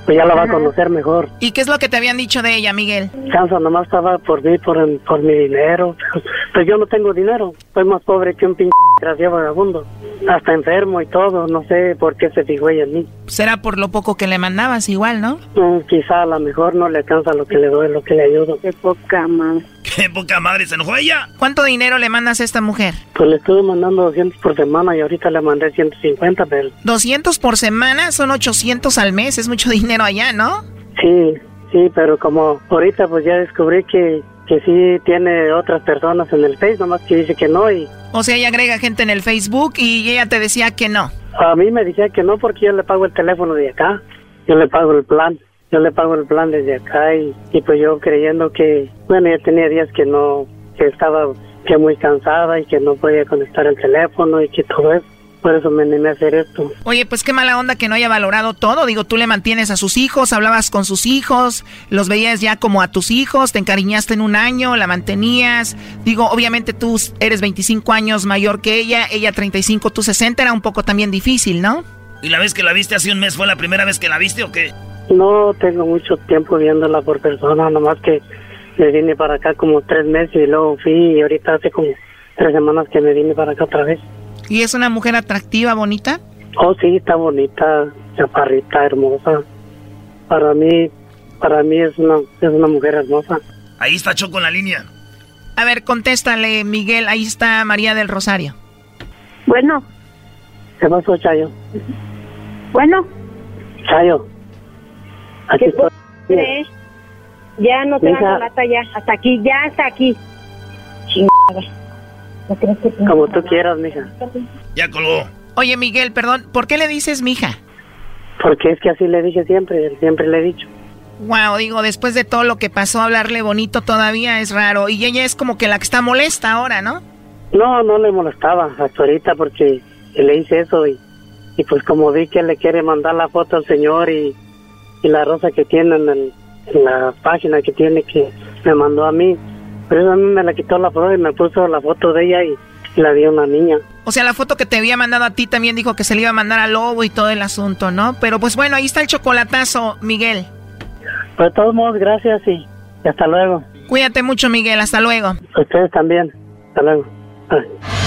pues ya la va a conocer mejor. ¿Y qué es lo que te habían dicho de ella, Miguel? Chanza nomás estaba por mí, por, por mi dinero. Pues yo no tengo dinero. Soy más pobre que un pinche gracia vagabundo. Hasta enfermo y todo. No sé por qué se fijó ella en mí. Será por lo poco que le mandabas igual, ¿no? Mm, quizá a lo mejor no le alcanza lo que le doy, lo que le ayudo. Qué poca madre. Qué poca madre, ¿se enojó ella? ¿Cuánto dinero le mandas a esta mujer? Pues le estuve mandando 200 por semana y ahorita le mandé 150, pero... 200 por semana son 800 al mes, es mucho dinero allá, ¿no? Sí, sí, pero como ahorita pues ya descubrí que, que sí tiene otras personas en el Face, nomás que dice que no y... O sea, ella agrega gente en el Facebook y ella te decía que no. A mí me decía que no porque yo le pago el teléfono de acá, yo le pago el plan, yo le pago el plan desde acá y, y pues yo creyendo que, bueno, ya tenía días que no, que estaba que muy cansada y que no podía conectar el teléfono y que todo eso. Por eso me animé a hacer esto. Oye, pues qué mala onda que no haya valorado todo. Digo, tú le mantienes a sus hijos, hablabas con sus hijos, los veías ya como a tus hijos, te encariñaste en un año, la mantenías. Digo, obviamente tú eres 25 años mayor que ella, ella 35, tú 60, era un poco también difícil, ¿no? ¿Y la vez que la viste hace un mes fue la primera vez que la viste o qué? No tengo mucho tiempo viéndola por persona, nomás que me vine para acá como tres meses y luego fui y ahorita hace como tres semanas que me vine para acá otra vez. ¿Y es una mujer atractiva, bonita? Oh, sí, está bonita, chaparrita, hermosa. Para mí, para mí es una, es una mujer hermosa. Ahí está Choco en la línea. A ver, contéstale, Miguel. Ahí está María del Rosario. Bueno. ¿Qué pasó, Chayo? Bueno. Chayo. Aquí ¿Qué estoy. Ya no te dan lata ya. Hasta aquí, ya hasta aquí. Chingada. ¿No crees que Como tú quieras, mija. Ya colgó. Oye, Miguel, perdón, ¿por qué le dices mija? Porque es que así le dije siempre, siempre le he dicho. Wow, digo, después de todo lo que pasó, hablarle bonito todavía es raro. Y ella es como que la que está molesta ahora, ¿no? No, no le molestaba hasta ahorita porque le hice eso y, y pues como vi que le quiere mandar la foto al señor y, y la rosa que tiene en, el- en la página que tiene que me mandó a mí, pero a mí me la quitó la foto y me puso la foto de ella y, y la dio una niña. O sea, la foto que te había mandado a ti también dijo que se le iba a mandar al lobo y todo el asunto, ¿no? Pero pues bueno, ahí está el chocolatazo, Miguel. Pero de todos modos, gracias y, y hasta luego. Cuídate mucho, Miguel, hasta luego. Ustedes también. Hasta luego. Ay.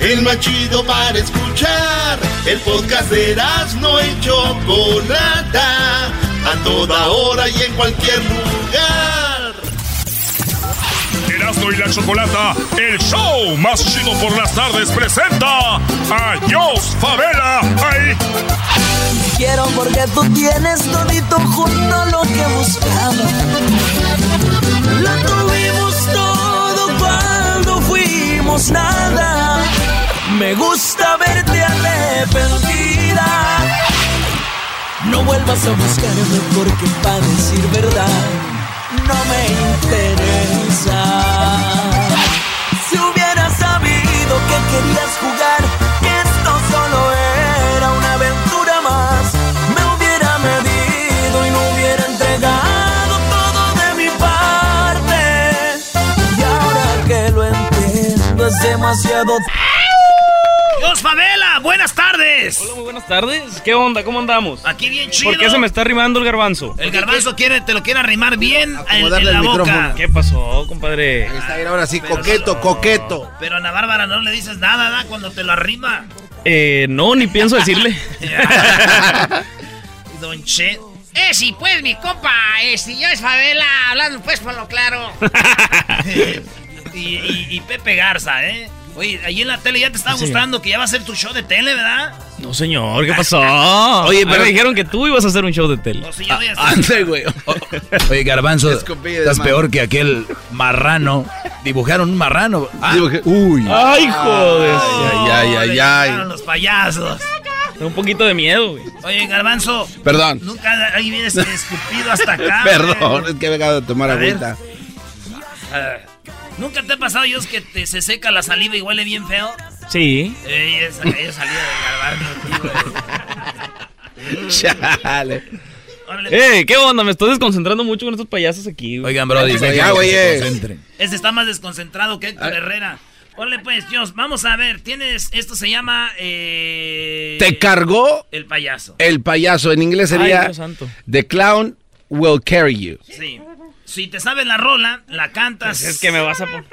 El más chido para escuchar. El podcast de no y Chocolata. A toda hora y en cualquier lugar. Erasno y la chocolata, el show más chido por las tardes, presenta a Jos Favela. Ahí. Quiero porque tú tienes todito junto lo que buscaba. Lo tuvimos todo nada. Me gusta verte arrepentida. No vuelvas a buscarme porque para decir verdad no me interesa. Si hubieras sabido que querías demasiado. ¡Dios Favela! ¡Buenas tardes! Hola, muy buenas tardes. ¿Qué onda? ¿Cómo andamos? Aquí bien chido. ¿Por qué se me está arrimando el garbanzo? El garbanzo quiere, te lo quiere arrimar bien en, en la el boca. micrófono. ¿Qué pasó, compadre? Ahí está, ahora sí, coqueto, coqueto. Pero a Ana Bárbara no le dices nada, ¿da? Cuando te lo arrima. Eh, no, ni pienso decirle. Don Che. Eh, sí, pues, mi compa, este, yo es Favela, hablando pues por lo claro. y, y- y Pepe Garza, ¿eh? Oye, ahí en la tele ya te está Sí. gustando que ya va a ser tu show de tele, ¿verdad? No, señor, ¿qué pasó? Oye, pero- me dijeron que tú ibas a hacer un show de tele. No, sí, yo voy a hacer- Ande, güey. Oye, Garbanzo, estás mano. peor que aquel marrano Dibujaron un marrano. Ah. Dibujé- Uy. Ay, joder. Ay, ay, ay, ay. Los payasos. Un poquito de miedo, güey. Oye, Garbanzo. Perdón. Nunca ahí vienes escupido hasta acá. Perdón, güey. es que he acabado de tomar A ver. agüita. Ah, ¿Nunca te ha pasado, Dios, que te, se seca la saliva y huele bien feo? Sí. Ey, esa, esa salida del garbanzo. Chale. ¡Eh! ¿Qué onda? Me estoy desconcentrando mucho con estos payasos aquí. güey. Oigan, bro, dice Ya, güey. Ese está más desconcentrado que Héctor Herrera. Ponle pues, Dios, vamos a ver, tienes, esto se llama... Eh, Te cargó El payaso. el payaso. En inglés Ay, sería Dios santo. The clown will carry you. Sí. Si te sabes la rola, la cantas. Pues es que me vas a poner.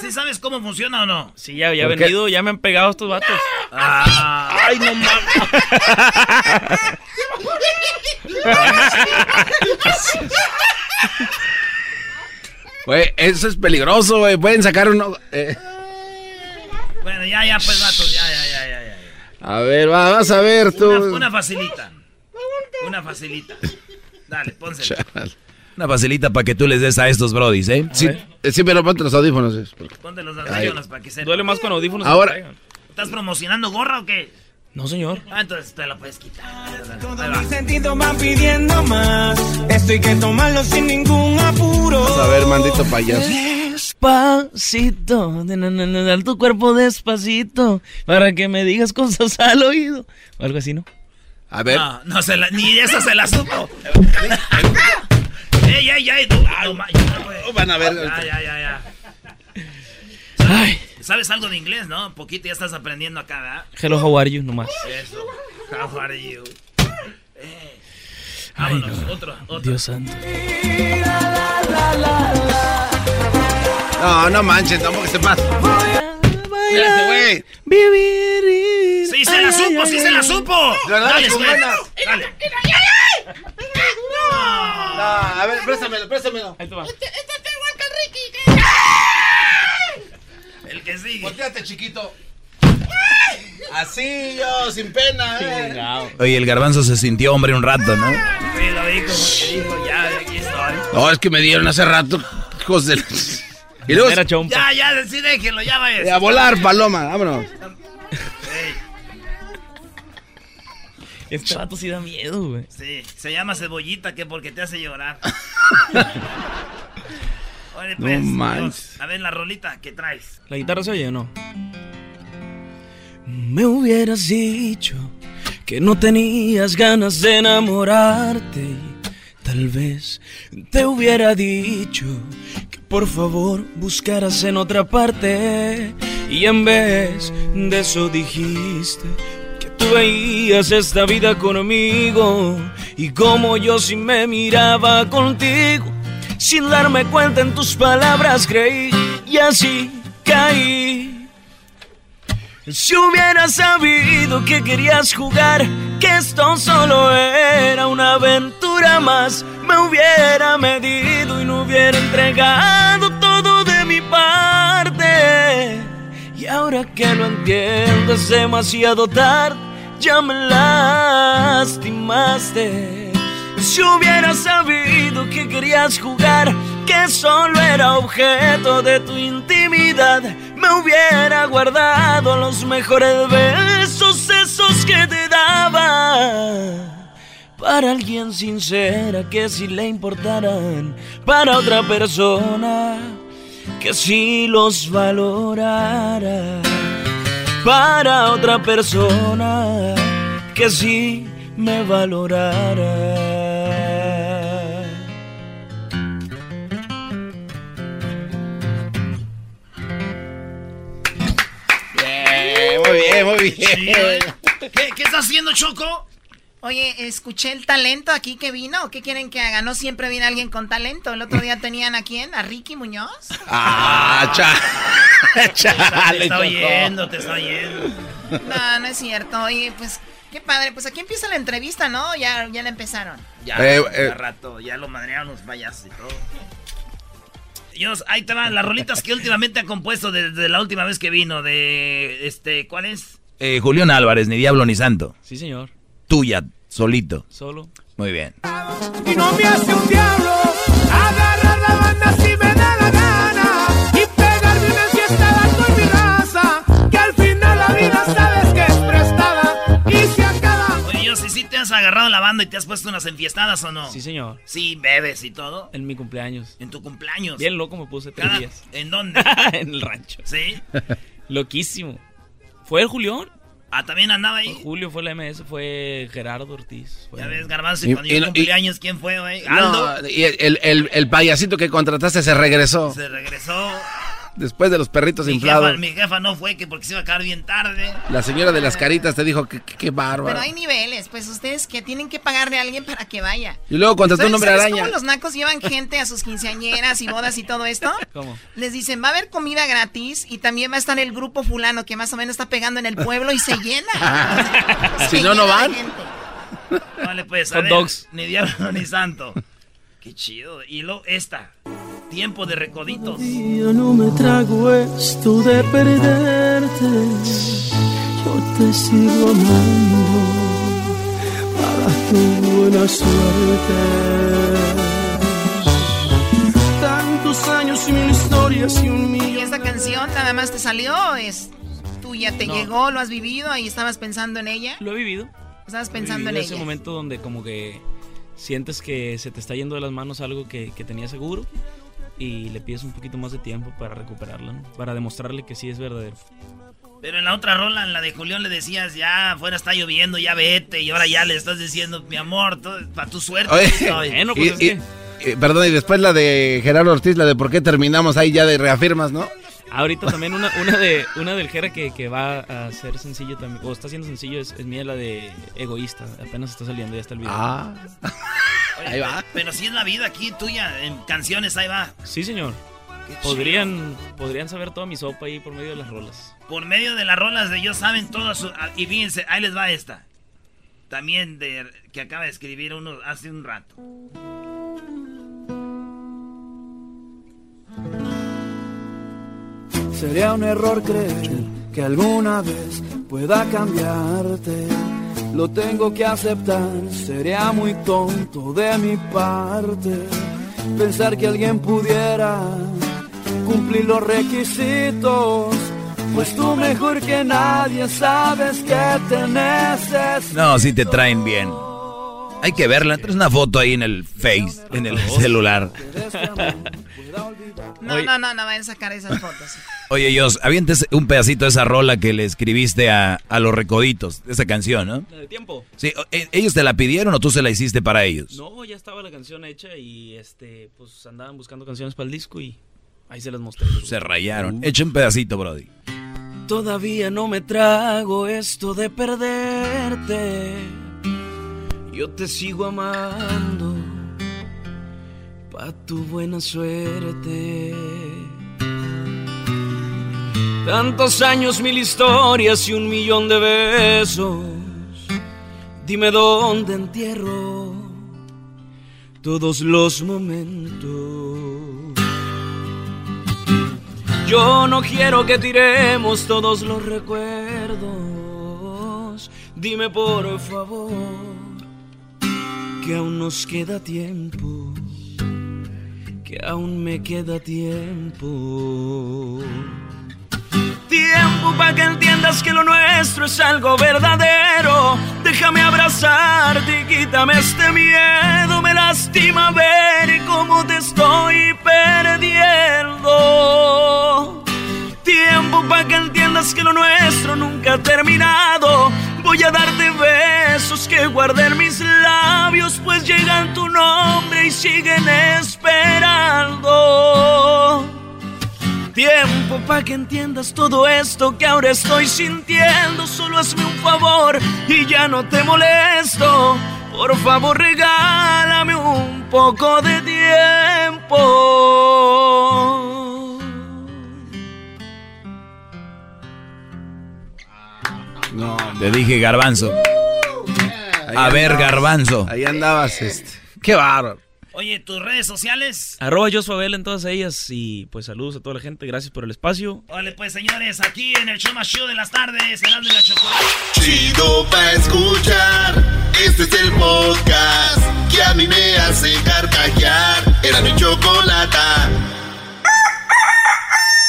¿Sí sabes cómo funciona o no? Sí, ya, ya venido, ya me han pegado estos vatos. Ah, Ay, no mames. Güey, eso es peligroso, güey. Pueden sacar uno. eh. bueno, ya, ya, pues, vatos, ya, ya, ya, ya. ya. A ver, va, vas a ver tú. Una, una facilita. Una facilita. Dale, pónsela. Una facilita para que tú les des a estos brodis, ¿eh? Sí, eh, sí, pero ponte los audífonos. es porque- Ponte los audífonos para que se... Duele más con audífonos. Ahora- que. ¿Estás promocionando gorra o qué? No, señor. Ah, entonces te la puedes quitar. Todo Ahí va. mi sentido van pidiendo más. Esto hay que tomarlo sin ningún apuro. Vamos a ver, mandito payaso. Despacito, dar tu cuerpo despacito, para que me digas cosas al oído. O algo así, ¿no? A ver. No, no se la, ni esa se la supo. ey, ey, ey, no, güey. Van a ver. Ya, ya, ya, ya. Ay, ¿Sabes algo de inglés, no? Poquito ya estás aprendiendo acá, ¿verdad? hello, how are you, nomás. Eso. How are you? Eh. Vámonos, otro, otro. Dios santo. No, no manches, no porque se. Vivir. ¡Sí se la supo, sí se la supo! Dale. Dale. No, a ver, préstamelo, préstamelo. Ahí te va. El que sigue. Volteate, chiquito. Así yo, sin pena, eh. Oye, el garbanzo se sintió hombre un rato, ¿no? Sí, lo vi como que dijo, ya, aquí estoy. No, es que me dieron hace rato, hijos de... Y luego, Era chompa. Ya, ya, sí, déjenlo, ya vaya. a volar, paloma, vámonos. Este vato sí da miedo, güey. Sí, se llama cebollita que porque te hace llorar. Oye, No pues, manches. Dios, a ver la rolita que traes. ¿La guitarra se oye o no? Me hubieras dicho que no tenías ganas de enamorarte. y Tal vez te hubiera dicho que por favor buscaras en otra parte. Y en vez de eso dijiste veías esta vida conmigo. Y como yo sí me miraba contigo. Sin darme cuenta en tus palabras creí y así caí. Si hubiera sabido que querías jugar, que esto solo era una aventura más, me hubiera medido y no hubiera entregado todo de mi parte. Y ahora que lo entiendo es demasiado tarde, ya me lastimaste. Si hubiera sabido que querías jugar, que solo era objeto de tu intimidad, me hubiera guardado los mejores besos, esos que te daba. Para alguien sincera que si le importaran, para otra persona que si los valorara, para otra persona que sí me valorara. Bien, muy bien, muy bien. Sí, oye. ¿Qué, ¿Qué estás haciendo, Choco? Oye, escuché el talento aquí que vino. ¿Qué quieren que haga? No siempre viene alguien con talento. El otro día tenían a quién? ¿A Ricky Muñoz? Ah, cha. te Chale, está Choco. oyendo, te está oyendo. No, no es cierto. Oye, pues qué padre. Pues aquí empieza la entrevista, ¿no? Ya, ya la empezaron. Ya, Eh, ya eh. rato, ya lo madrearon los payasos y todo. Dios, ahí te van las rolitas que últimamente ha compuesto desde la última vez que vino. De este, ¿cuál es? Eh, Julián Álvarez, ni diablo ni santo. Sí, señor. Tuya, Solito. Solo. Muy bien. Y no me hace un diablo agarrar la banda si me da la gana y pegarme una fiesta con mi raza, que al final la vida sabes que es prestada y se acaba. Oye, yo si sí te has agarrado la banda y te has puesto unas enfiestadas o no. Sí, señor. Sí, bebes y todo. En mi cumpleaños. En tu cumpleaños. Bien loco me puse tres días. ¿En dónde? en el rancho. Sí. Loquísimo. Fue el Julián, Ah, también andaba ahí. Julio fue la MS, fue Gerardo Ortiz. fue- Ya ves, Garbanzo, cuando y yo cumplí y- años, ¿quién fue, güey? Aldo. No, y el, el- el payasito que contrataste se regresó. Se regresó. Después de los perritos Mi inflados. jefa, mi jefa no fue que porque se iba a quedar bien tarde. La señora de las caritas te dijo que qué bárbaro. Pero hay niveles, pues ustedes que tienen que pagarle a alguien para que vaya. Y luego contrató un ¿Sabes- hombre sabes araña. cómo los nacos llevan gente a sus quinceañeras y bodas y todo esto? ¿Cómo? Les dicen, va a haber comida gratis y también va a estar el grupo fulano que más o menos está pegando en el pueblo y se llena. Si no, no van. Vale, pues, a ver, dogs. Ni diablo ni santo. Qué chido. Y luego esta. Tiempo de recoditos. Yo no me trago esto de perderte. Yo te sigo amando para tu buena suerte. Tantos años y mil historias y un ¿Y millón. esta canción nada más te salió? ¿Es tuya? ¿Te No. llegó? ¿Lo has vivido y estabas pensando en ella? Lo he vivido. Estabas pensando en vivido ese ella. momento donde como que sientes que se te está yendo de las manos algo que, que tenías seguro y le pides un poquito más de tiempo para recuperarlo, ¿no? Para demostrarle que sí es verdadero. Pero en la otra rola, en la de Julián, le decías, ya afuera está lloviendo, ya vete. Y ahora ya le estás diciendo, mi amor, para tu suerte. Oye, estoy". y- y- y- perdón, y después la de Gerardo Ortiz, la de por qué terminamos ahí ya de reafirmas, ¿no? Ahorita también una, una de una del Jera que, que va a ser sencillo también, o está siendo sencillo, es, es mía la de egoísta. Apenas está saliendo, ya está el video. Ah. Oye, Ahí va. Pero si es la vida aquí tuya, en canciones, ahí va. Sí, señor. Qué chido. Podrían, podrían saber toda mi sopa ahí por medio de las rolas. Por medio de las rolas de ellos saben todo su... ah, Y fíjense, ahí les va esta. También de que acaba de escribir uno hace un rato. Sería un error creer que alguna vez pueda cambiarte. Lo tengo que aceptar, sería muy tonto de mi parte pensar que alguien pudiera cumplir los requisitos. Pues tú mejor que nadie sabes que te necesito. No, si te traen bien. Hay que verla. Traes una foto ahí en el Face, en el celular. No, no, no, no vayan a sacar esas fotos. Oye, Dios, avientes un pedacito de esa rola que le escribiste a, a los recoditos, de esa canción, ¿no? La de tiempo. Sí, o- e- ¿ellos te la pidieron o tú se la hiciste para ellos? No, ya estaba la canción hecha y este, pues andaban buscando canciones para el disco y ahí se las mostré. Se rayaron. Echa un pedacito, Brody. Todavía no me trago esto de perderte. Yo te sigo amando pa' tu buena suerte. Tantos años, mil historias y un millón de besos. Dime dónde entierro todos los momentos. Yo no quiero que tiremos todos los recuerdos. Dime por favor que aún nos queda tiempo. Que aún me queda tiempo. Tiempo para que entiendas que lo nuestro es algo verdadero. Déjame abrazarte y quítame este miedo. Me lastima ver cómo te estoy perdiendo. Tiempo para que entiendas que lo nuestro nunca ha terminado. Voy a darte besos que guardé en mis labios, pues llegan tu nombre y siguen esperando. Tiempo para que entiendas todo esto que ahora estoy sintiendo. Solo hazme un favor y ya no te molesto. Por favor, regálame un poco de tiempo. No. Te dije garbanzo. A ver, andabas. garbanzo. Ahí andabas, este. Qué bárbaro. Oye, tus redes sociales. Arroba Josuabel en todas ellas y pues saludos a toda la gente, gracias por el espacio. Vale, pues señores, aquí en el show más chido de las tardes, Erasmo y la Chocolate. Chido pa' escuchar. Este es el podcast que a mí me hace carcajear. Era mi chocolata.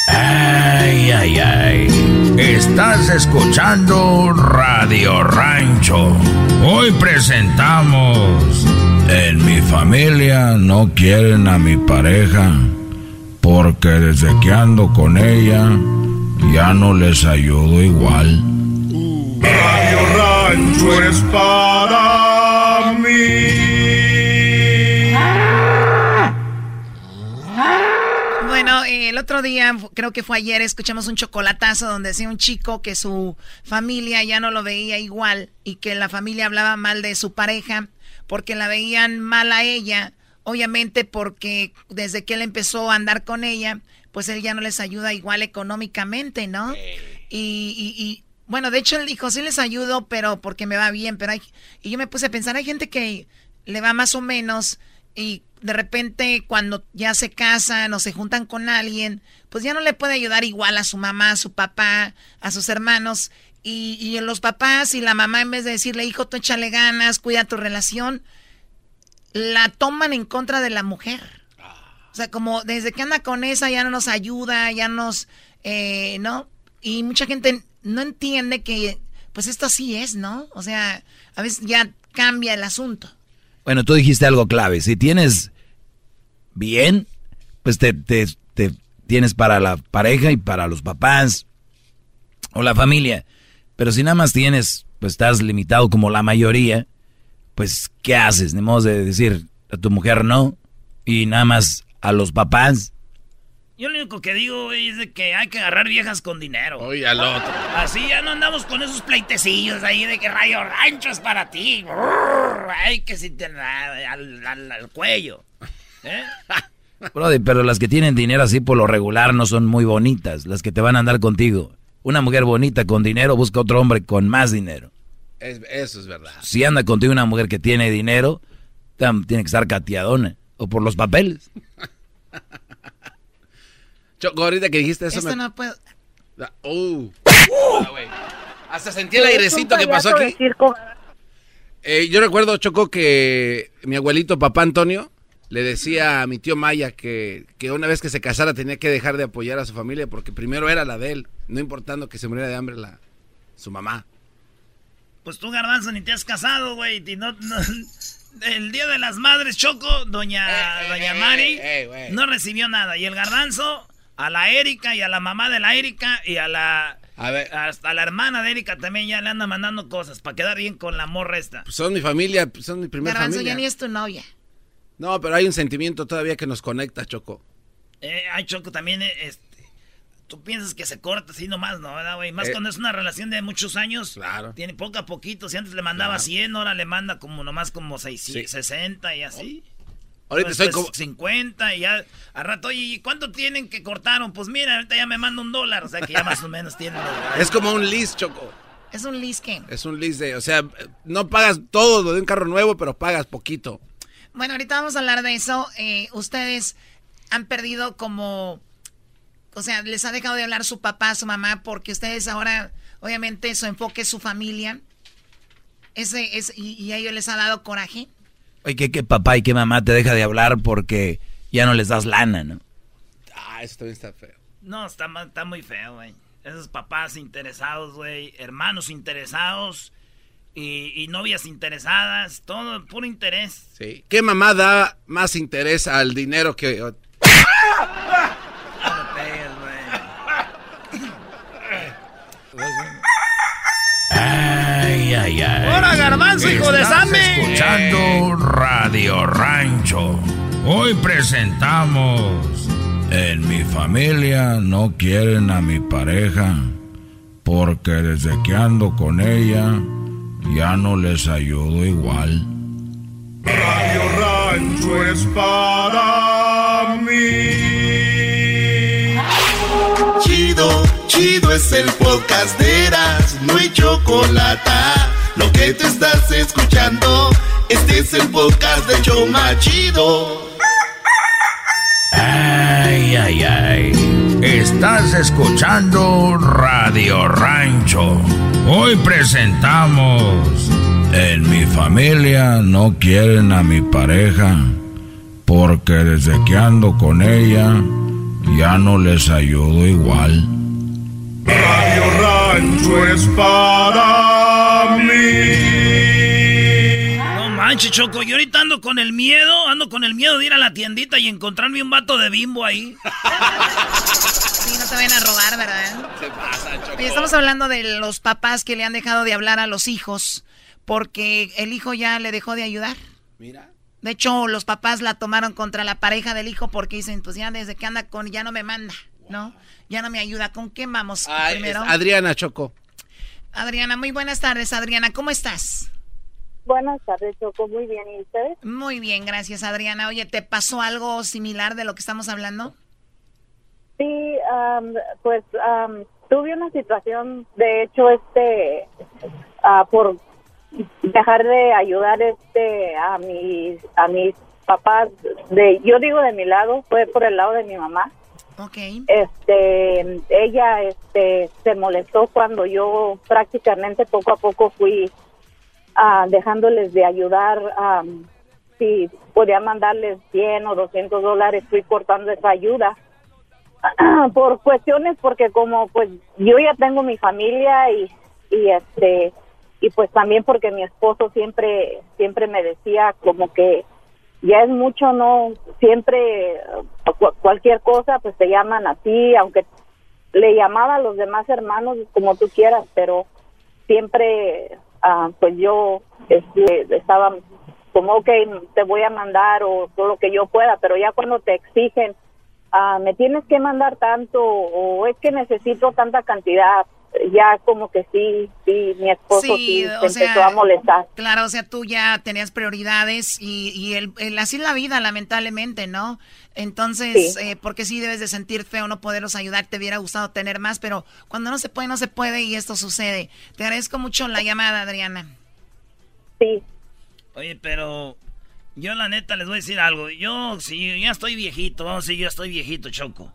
Ay, ay, ay. Estás escuchando Radio Rancho. Hoy presentamos... En mi familia no quieren a mi pareja porque desde que ando con ella ya no les ayudo igual. Radio Rancho es para mí. Bueno, eh, el otro día, creo que fue ayer, escuchamos un chocolatazo donde decía un chico que su familia ya no lo veía igual y que la familia hablaba mal de su pareja porque la veían mal a ella, obviamente porque desde que él empezó a andar con ella, pues él ya no les ayuda igual económicamente, ¿no? Y, y, bueno, de hecho él dijo, sí les ayudo, pero porque me va bien, pero hay... Y yo me puse a pensar, hay gente que le va más o menos y de repente cuando ya se casan o se juntan con alguien, pues ya no le puede ayudar igual a su mamá, a su papá, a sus hermanos. Y, y los papás y la mamá, en vez de decirle, hijo, tú échale ganas, cuida tu relación, la toman en contra de la mujer. O sea, como desde que anda con esa ya no nos ayuda, ya nos, eh, ¿no? Y mucha gente no entiende que, pues esto así es, ¿no? O sea, a veces ya cambia el asunto. Bueno, tú dijiste algo clave. Si tienes bien, pues te, te, te tienes para la pareja y para los papás o la familia. Pero si nada más tienes, pues estás limitado como la mayoría, pues ¿qué haces? Ni modo de decir a tu mujer no y nada más a los papás. Yo lo único que digo es de que hay que agarrar viejas con dinero. Oye, al otro. Así ya no andamos con esos pleitecillos ahí de que rayo rancho es para ti. Ay, que si te al, al, cuello. ¿Eh? Brody, pero las que tienen dinero así por lo regular no son muy bonitas, las que te van a andar contigo. Una mujer bonita con dinero busca otro hombre con más dinero. eso es verdad. Si anda contigo una mujer que tiene dinero, tiene que estar cateadona. O por los papeles. Choco, ahorita que dijiste eso. Esto no puedo. Uh. Hasta sentí el airecito que pasó aquí. Eh, yo recuerdo, Choco, que mi abuelito, papá Antonio, le decía a mi tío Maya que, que, una vez que se casara tenía que dejar de apoyar a su familia porque primero era la de él, no importando que se muriera de hambre la, su mamá. Pues tú, Garbanzo, ni te has casado, güey. No, el Día de las Madres, Choco, doña, eh, eh, doña Mari, no recibió nada. Y el Garbanzo, a la Erika y a la mamá de la Erika y a la... A ver. Hasta la hermana de Erika también ya le anda mandando cosas para quedar bien con la morra esta. Pues son mi familia, pues son mi primera Garbanzo familia. ya ni es tu novia. No, pero hay un sentimiento todavía que nos conecta, Choco. Eh, hay Choco también, eh, este, tú piensas que se corta así nomás, ¿no? ¿verdad, güey? Más Eh. cuando es una relación de muchos años. Claro. Tiene poco a poquito. Si antes le mandaba Claro. 100, ahora le manda como nomás como 6, Sí. 60 y así. Ahorita estoy como... 50 y ya a rato, oye, ¿y cuánto tienen que cortaron? Pues mira, ahorita ya me manda un dólar, o sea que ya más o menos tienen. Es como un lease, Choco. Es un lease que... Es un lease de... O sea, no pagas todo lo de un carro nuevo, pero pagas poquito. Bueno, ahorita vamos a hablar de eso. Eh, ustedes han perdido como... O sea, les ha dejado de hablar su papá, su mamá, porque ustedes ahora, obviamente, su enfoque es su familia. Ese es, y, y a ellos les ha dado coraje. Oye, que, que papá y que mamá te deja de hablar porque ya no les das lana, ¿no? Ah, eso también está feo. No, está, está muy feo, güey. Esos papás interesados, güey. Hermanos interesados. Y, y novias interesadas. Todo puro interés. Sí. ¿Qué mamá da más interés al dinero que... No me pegues, güey. Ay, ay, ay. ¡Hora, garbanzo, hijo de Estás Sammy! escuchando Radio Rancho. Hoy presentamos. En mi familia no quieren a mi pareja porque desde que ando con ella ya no les ayudo igual. Radio Rancho es para mí. Chido, chido es el podcast de Eras, no hay chocolate. Lo que te estás escuchando, este es el podcast de Choma Chido. Ay, ay, ay. Estás escuchando Radio Rancho. Hoy presentamos. En mi familia no quieren a mi pareja porque desde que ando con ella ya no les ayudo igual. Radio rancho es para mí. Manches, Choco. Yo ahorita ando con el miedo, ando con el miedo de ir a la tiendita y encontrarme un vato de bimbo ahí. Sí, no te vayan a robar, ¿verdad? Se pasa, Choco. Oye, estamos hablando de los papás que le han dejado de hablar a los hijos porque el hijo ya le dejó de ayudar. Mira. De hecho, los papás la tomaron contra la pareja del hijo porque dicen, pues ya desde que anda con, ya no me manda, ¿no? Ya no me ayuda. ¿Con qué vamos Ay, primero? Adriana Choco. Adriana, muy buenas tardes, Adriana. ¿Cómo estás? Buenas tardes, Choco. Muy bien. ¿Y ustedes? Muy bien, gracias, Adriana. Oye, ¿te pasó algo similar de lo que estamos hablando? Sí, am, pues am, tuve una situación, de hecho, este, ah, por dejar de ayudar este a mis a mis papás de yo digo de mi lado fue por el lado de mi mamá Ok. este ella este se molestó cuando yo prácticamente poco a poco fui ah, dejándoles de ayudar am, si podía mandarles 100 o 200 dólares fui cortando esa ayuda. Por cuestiones porque como pues yo ya tengo mi familia y y este y pues también porque mi esposo siempre siempre me decía como que ya es mucho no siempre cu- cualquier cosa pues te llaman así aunque le llamaba a los demás hermanos como tú quieras pero siempre ah, pues yo este, estaba como ok te voy a mandar o todo lo que yo pueda pero ya cuando te exigen ah, me tienes que mandar tanto o es que necesito tanta cantidad ya como que sí sí mi esposo sí, o se sea, empezó a molestar Claro, o sea, tú ya tenías prioridades y, y el, el- así es la vida, lamentablemente, ¿no? Entonces, Sí. eh, porque sí debes de sentir feo no poderlos ayudar, te hubiera gustado tener más, pero cuando no se puede, no se puede y esto sucede. Te agradezco mucho la llamada, Adriana. Sí. Oye, pero yo la neta les voy a decir algo. Yo, si ya estoy viejito, vamos a decir, yo estoy viejito, Choco.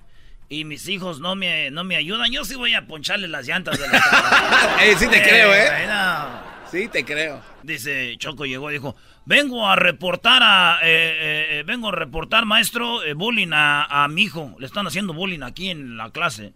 Y mis hijos no me, no me ayudan, yo sí voy a poncharle las llantas de la Eh, sí te creo, ¿eh? bueno. Sí te creo. Dice, Choco llegó y dijo, vengo a reportar a, eh, eh, eh, vengo a reportar, maestro, eh, bullying a, a mi hijo. Le están haciendo bullying aquí en la clase.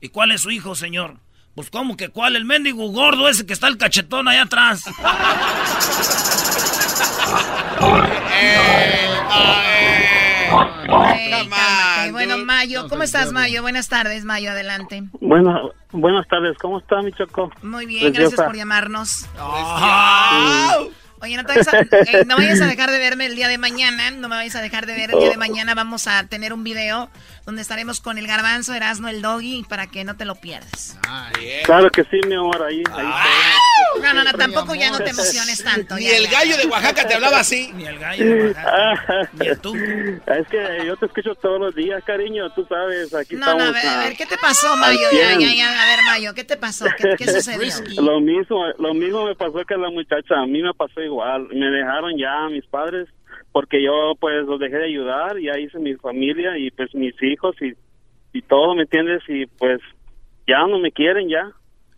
¿Y cuál es su hijo, señor? Pues, ¿cómo que cuál? El mendigo gordo ese que está el cachetón allá atrás. Cálmate. Bueno, Mayo, ¿cómo estás, Mayo? Buenas tardes, Mayo, adelante. Bueno, buenas tardes, ¿cómo está mi Choco? Muy bien, gracias Preciosa. por llamarnos. Sí. Oye, no, te vayas a, eh, no vayas a dejar de verme el día de mañana. No me vayas a dejar de ver el día de mañana. Vamos a tener un video donde estaremos con el garbanzo, Erasmo, el doggy, para que no te lo pierdas. Claro que sí, mi amor, ahí. ahí No, no, no, tampoco ya no te emociones tanto. Ni ya, el ya. gallo de Oaxaca te hablaba así. Ni el gallo de Oaxaca. Es que yo te escucho todos los días, cariño, tú sabes, aquí No, no, estamos. a ver, a ah, ver, ¿qué te pasó, Mayo? Ya, ya, ya, a ver, Mayo, ¿qué te pasó? ¿Qué, qué sucedió? Lo mismo, lo mismo me pasó que la muchacha, a mí me pasó igual. Me dejaron ya mis padres porque yo pues los dejé de ayudar, ya hice mi familia y pues mis hijos y, y todo, ¿me entiendes? Y pues ya no me quieren ya.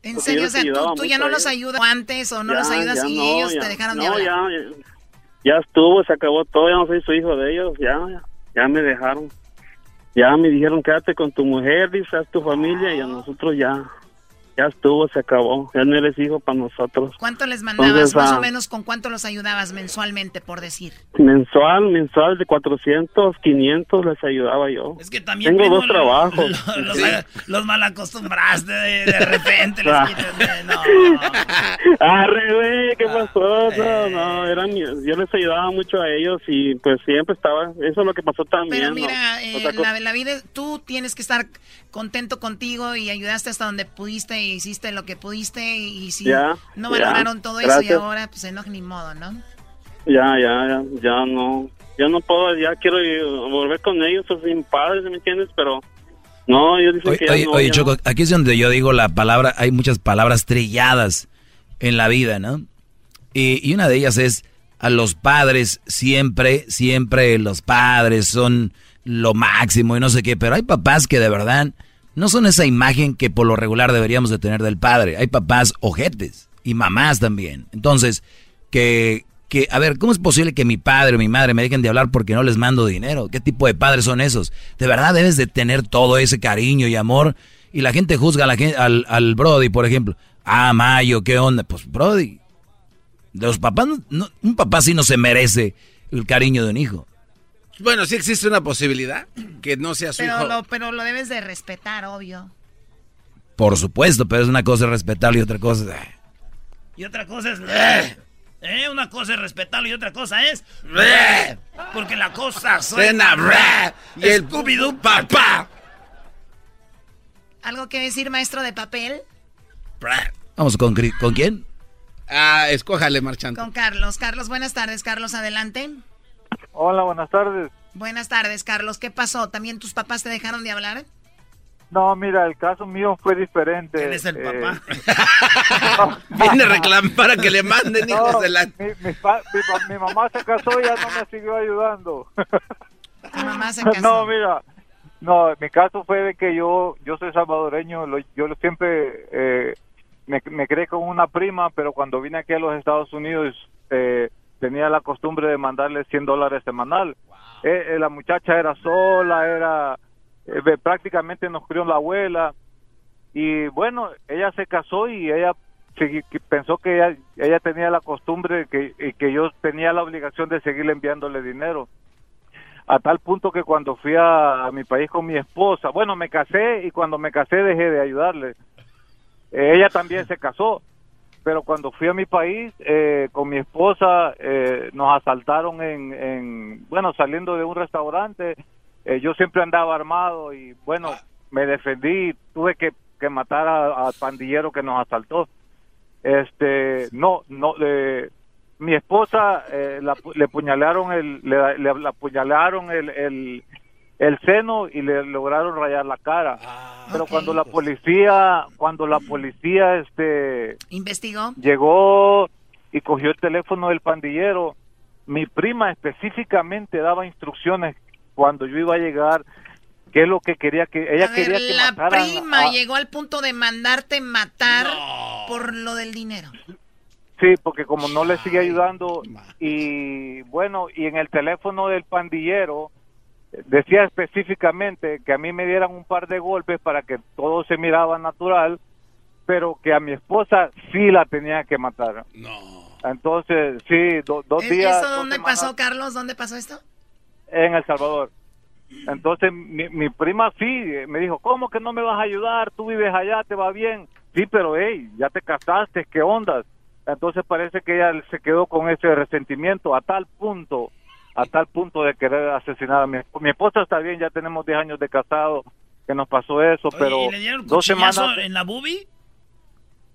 ¿En Porque serio? O sea, ¿tú, ya no los ayudas antes o no Ya, los ayudas y no, ellos ya. te dejaron de hablar? ya, ya, estuvo, se acabó todo, ya no soy su hijo de ellos, ya, ya, ya me dejaron. Ya me dijeron, quédate con tu mujer, dice, haz tu familia, y a nosotros ya, ya estuvo, se acabó, ya no eres hijo para nosotros. ¿Cuánto les mandabas? Entonces, más ah, o menos, ¿con cuánto los ayudabas mensualmente, por decir? Mensual, mensual de 400, 500 les ayudaba yo. Es que también Tengo dos trabajos. Los, los malacostumbraste de, de repente. les Ah. quitas de- no. Arre, güey, ¿qué pasó? No, no, eran, yo les ayudaba mucho a ellos y pues siempre estaba, eso es lo que pasó también. Pero ¿no? mira, eh, la, la vida, tú tienes que estar contento contigo y ayudaste hasta donde pudiste y hiciste lo que pudiste y, si Ya, no ya, valoraron todo eso y ahora pues enoja ni modo, ¿no? Ya, ya, ya, ya no, ya no puedo, ya quiero ir- volver con ellos, son mis padres, ¿me entiendes? Pero no, dicen Oye, que ya oye, no, oye, ya Choco, aquí es donde yo digo la palabra, hay muchas palabras trilladas en la vida, ¿no? Y, y una de ellas es a los padres, siempre, siempre los padres son lo máximo y no sé qué, pero hay papás que de verdad no son esa imagen que por lo regular deberíamos de tener del padre. Hay papás ojetes y mamás también. Entonces, que, que, a ver, ¿cómo es posible que mi padre o mi madre me dejen de hablar porque no les mando dinero? ¿Qué tipo de padres son esos? De verdad debes de tener todo ese cariño y amor. Y la gente juzga a la al, Brody, por ejemplo. Ah, Mayo, ¿qué onda? Pues Brody, los papás, un papá sí no se merece el cariño de un hijo. Bueno, sí existe una posibilidad que no sea su pero hijo. Lo, pero lo debes de respetar, obvio. Por supuesto, pero es una cosa respetarlo y otra cosa... Y otra cosa es... Eh, eh, una cosa es respetarlo y otra cosa es... Porque la cosa suena... y el Scooby-Doo papá. ¿Algo que decir, maestro de papel? Vamos con, ¿con quién? Ah, escójale, marchante. Con Carlos. Carlos, buenas tardes. Carlos, adelante. Hola, buenas tardes. Buenas tardes, Carlos. ¿Qué pasó? ¿También tus papás te dejaron de hablar? No, mira, el caso mío fue diferente. ¿Quién es el Eh, papá? Viene a reclamar para que le manden hijos no, de la... mi, mi pa- mi pa- mi mamá se casó y ya no me siguió ayudando. Tu mamá se casó. No, mira, no, mi caso fue de que yo yo soy salvadoreño, lo- yo siempre eh, me, me creé con una prima, pero cuando vine aquí a los Estados Unidos eh, tenía la costumbre de mandarle 100 dólares semanal. Eh, eh, la muchacha era sola, era eh, prácticamente nos crió la abuela y bueno, ella se casó y ella pensó que ella, ella tenía la costumbre que, y que yo tenía la obligación de seguirle enviándole dinero a tal punto que cuando fui a, a mi país con mi esposa, bueno, me casé y cuando me casé dejé de ayudarle. Eh, ella también se casó, pero cuando fui a mi país eh, con mi esposa eh, nos asaltaron en, en, bueno, saliendo de un restaurante. Eh, yo siempre andaba armado y bueno, me defendí, tuve que, que matar al pandillero que nos asaltó. Este, no, no, eh, mi esposa eh, la, le puñalaron el, le, le- la apuñalaron el, el, el seno y le lograron rayar la cara. Pero cuando la policía, cuando la policía, este, ¿Investigó? llegó y cogió el teléfono del pandillero, mi prima específicamente daba instrucciones cuando yo iba a llegar, qué es lo que quería que ella A ver, quería que la mataran prima a- llegó al punto de mandarte matar por lo del dinero. Sí, porque como no le sigue ayudando y bueno, y en el teléfono del pandillero decía específicamente que a mí me dieran un par de golpes para que todo se miraba natural, pero que a mi esposa sí la tenía que matar. No. Entonces, sí, do- dos ¿Es- días ¿Eso dónde semanas pasó, Carlos? ¿Dónde pasó esto? en El Salvador. Entonces mi, mi prima sí me dijo, ¿cómo que no me vas a ayudar? Tú vives allá, te va bien. Sí, pero hey, ya te casaste, ¿qué ondas? Entonces parece que ella se quedó con ese resentimiento a tal punto, a tal punto de querer asesinar a mi esposa. Mi esposa está bien, ya tenemos 10 años de casado que nos pasó eso, pero ¿Y le dieron dos semanas... en la boobie?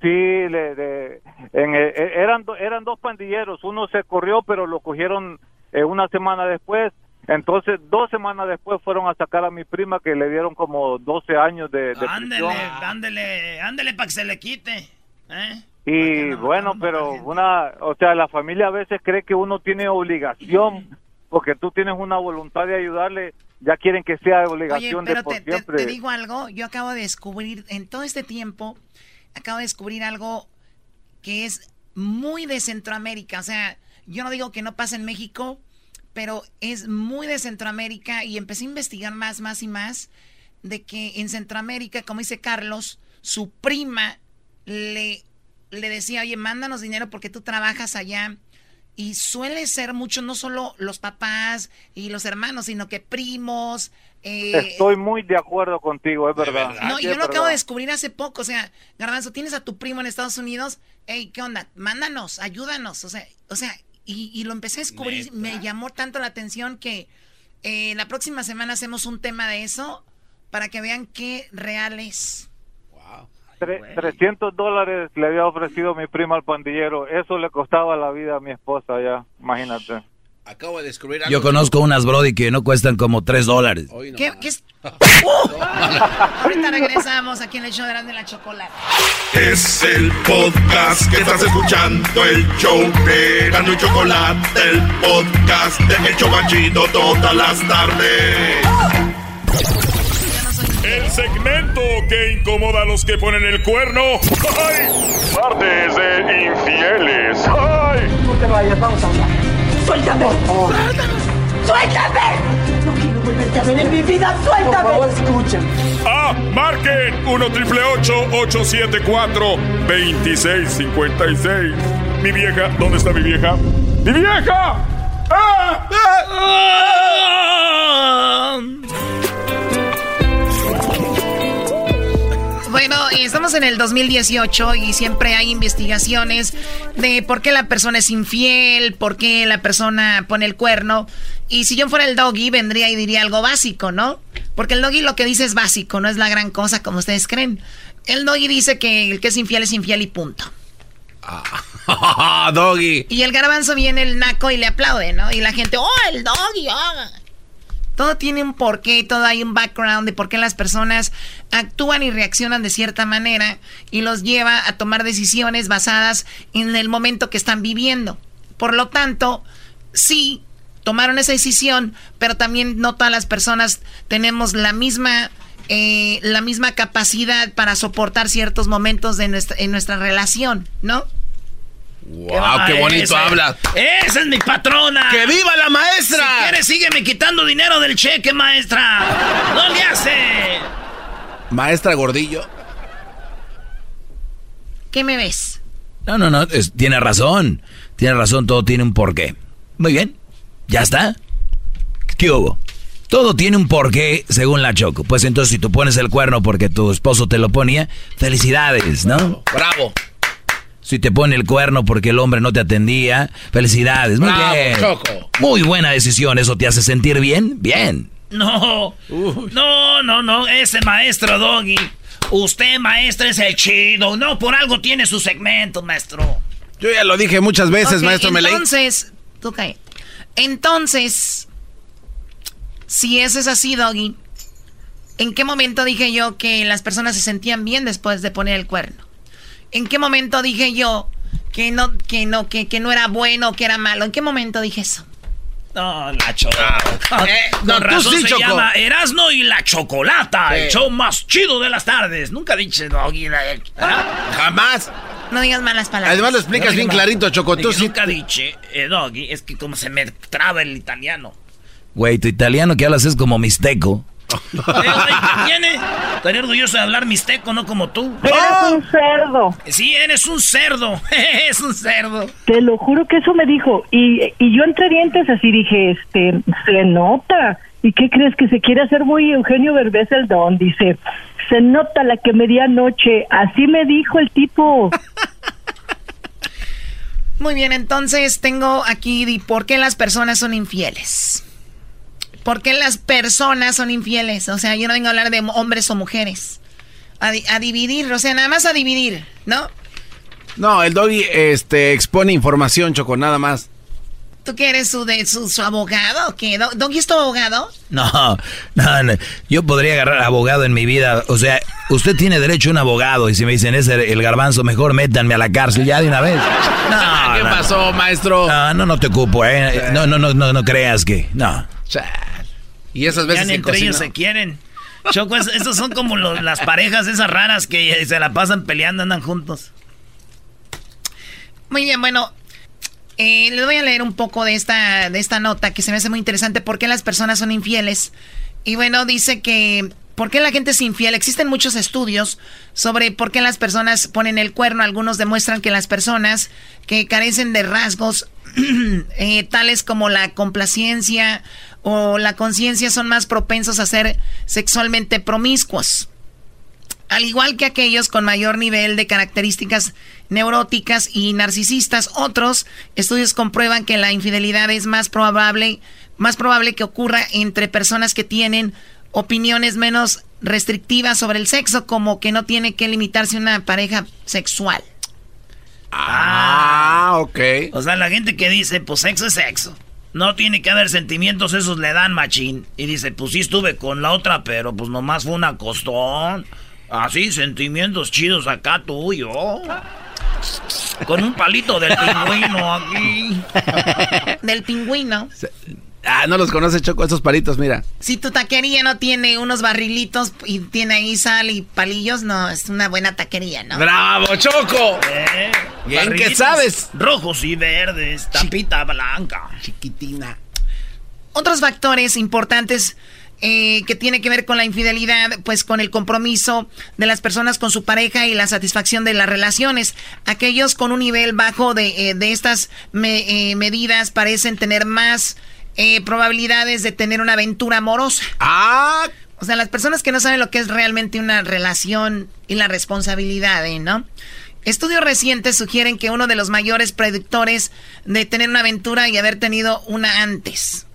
Sí, le, en, eh, eh, eran, eran dos pandilleros, uno se corrió, pero lo cogieron eh, una semana después. Entonces, dos semanas después fueron a sacar a mi prima que le dieron como 12 años de, de Ándele, prisión. ándele, ándele para que se le quite. ¿eh? Y bueno, pero una, o sea, la familia a veces cree que uno tiene obligación, porque tú tienes una voluntad de ayudarle, ya quieren que sea de Oye, obligación de pero por te, te- siempre. te digo algo, yo acabo de descubrir, en todo este tiempo, acabo de descubrir algo que es muy de Centroamérica. O sea, yo no digo que no pasa en México, pero es muy de Centroamérica y empecé a investigar más, más y más de que en Centroamérica, como dice Carlos, su prima le, le decía, oye, mándanos dinero porque tú trabajas allá. Y suele ser mucho, no solo los papás y los hermanos, sino que primos. eh, Estoy muy de acuerdo contigo, es verdad. no, Sí, yo lo acabo de descubrir hace poco. O sea, Garbanzo, tienes a tu primo en Estados Unidos. Hey, ¿qué onda? Mándanos, ayúdanos. O sea, o sea y, y lo empecé a descubrir. Me llamó tanto la atención que eh, la próxima semana hacemos un tema de eso para que vean qué real es. Tre- 300 dólares le había ofrecido mi prima al pandillero. Eso le costaba la vida a mi esposa ya, imagínate. Acabo de descubrir algo. Yo conozco unas Brody que no cuestan como 3 dólares. ¿Qué, qué es? Ahorita regresamos aquí en el show de Grande la Chocolate. Es el podcast que estás escuchando, el show de Gano y Chocolate, el podcast de El Chocachito todas las tardes. El segmento que incomoda a los que ponen el cuerno. ¡Ay! Martes de infieles. ¡Ay! No te vayas, vamos a hablar. ¡Suéltame! ¡Suéltame! No quiero volverte a ver en mi vida, suéltame. Por favor, escuchen. Ah, marquen 1 triple 874 2656. Mi vieja, ¿dónde está mi vieja? ¡Mi vieja! ¡Ah! ¡Ah! Bueno, estamos en el 2018 y siempre hay investigaciones de por qué la persona es infiel, por qué la persona pone el cuerno. Y si yo fuera el doggy, vendría y diría algo básico, ¿no? Porque el doggy lo que dice es básico, no es la gran cosa como ustedes creen. El doggy dice que el que es infiel es infiel y punto. Ah, doggy. Y el garbanzo viene el naco y le aplaude, ¿no? Y la gente, oh, el doggy, oh. Todo tiene un porqué, todo hay un background de por qué las personas actúan y reaccionan de cierta manera y los lleva a tomar decisiones basadas en el momento que están viviendo. Por lo tanto, sí, tomaron esa decisión, pero también no todas las personas tenemos la misma, eh, la misma capacidad para soportar ciertos momentos de nuestra, en nuestra relación, ¿no? ¡Wow! ¡Qué bonito Ese- habla! ¡Esa es mi patrona! ¡Que viva la maestra! Si quieres, sígueme quitando dinero del cheque, maestra. ¡No le hace! Maestra Gordillo. ¿Qué me ves? No, no, no, es- tiene razón. Tiene razón, todo tiene un porqué. Muy bien, ya está. ¿Qué hubo? Todo tiene un porqué según la Choco. Pues entonces si tú pones el cuerno porque tu esposo te lo ponía, felicidades, ¿no? ¡Bravo! Si te pone el cuerno porque el hombre no te atendía, felicidades. Muy Bravo, bien. Choco. Muy buena decisión. ¿Eso te hace sentir bien? Bien. No, no, no, no, ese maestro Doggy. Usted, maestro, es el chido. No, por algo tiene su segmento, maestro. Yo ya lo dije muchas veces, maestro Meley. Entonces, tú cállate. Entonces, si eso es así, Doggy, ¿en qué momento dije yo que las personas se sentían bien después de poner el cuerno? ¿En qué momento dije yo que no, que no, que, que no era bueno, que era malo? ¿En qué momento dije eso? No, la Choco. Con, Eh, con no, tú razón sí, se Choco. llama Erasno y la Chocolata, el show más chido de las tardes. Nunca dije Doggy. la- ¿ah? Jamás. No digas malas palabras. Además lo explicas No, bien no, clarito, Choco. Tú sí. Nunca dije eh, Doggy. Es que como se me traba el italiano. Güey, tu italiano que hablas es como mixteco. ¿Qué tiene? Estoy orgulloso de hablar mixteco, no como tú. Eres un cerdo. Sí, eres un cerdo. es un cerdo. Te lo juro que eso me dijo. Y, y yo entre dientes así dije, este, se nota. ¿Y qué crees que se quiere hacer muy Eugenio Berbés el don? Dice, se nota la que me di anoche. Así me dijo el tipo. Muy bien, entonces tengo aquí por qué las personas son infieles. ¿Por qué las personas son infieles? O sea, yo no vengo a hablar de hombres o mujeres. A, di- a dividir, o sea, nada más a dividir, ¿no? No, el doggy este, expone información, Choco, nada más. ¿Tú que eres su, de, su, su abogado o qué? ¿Do- ¿Doggy es tu abogado? No, no, no. Yo podría agarrar abogado en mi vida. O sea, usted tiene derecho a un abogado. Y si me dicen es el, el garbanzo, mejor métanme a la cárcel ya de una vez. No, ¿Qué no. pasó, maestro? No, no, no te ocupo, ¿eh? No, no, no, no, no creas que. No. Y esas Ya veces que entre ellos se quieren. Choco, es- esos son como los- las parejas esas raras que se la pasan peleando, andan juntos. Muy bien, bueno, eh, les voy a leer un poco de esta, de esta nota que se me hace muy interesante. ¿Por qué las personas son infieles? Y bueno, dice que... ¿Por qué la gente es infiel? Existen muchos estudios sobre por qué las personas ponen el cuerno. Algunos demuestran que las personas que carecen de rasgos eh, tales como la complacencia o la conciencia son más propensos a ser sexualmente promiscuos. Al igual que aquellos con mayor nivel de características neuróticas y narcisistas, otros estudios comprueban que la infidelidad es más probable, más probable que ocurra entre personas que tienen opiniones menos restrictivas sobre el sexo, como que no tiene que limitarse una pareja sexual. Ah, ok. O sea, la gente que dice, pues sexo es sexo. No tiene que haber sentimientos, esos le dan machín. Y dice, pues sí estuve con la otra, pero pues nomás fue una costón. Así, sentimientos chidos acá tuyo. Con un palito del pingüino aquí. Del pingüino. Ah, no los conoce Choco, esos palitos, mira. Si tu taquería no tiene unos barrilitos y tiene ahí sal y palillos, no, es una buena taquería, ¿no? ¡Bravo, Choco! Eh, Bien que sabes. Rojos y verdes, tapita blanca. Chiquitina. Otros factores importantes eh, que tiene que ver con la infidelidad, pues con el compromiso de las personas con su pareja y la satisfacción de las relaciones. Aquellos con un nivel bajo de, eh, estas medidas parecen tener más eh, probabilidades de tener una aventura amorosa. Ah. O sea, las personas que no saben lo que es realmente una relación y la responsabilidad, ¿eh? ¿no? Estudios recientes sugieren que uno de los mayores predictores de tener una aventura y haber tenido una antes.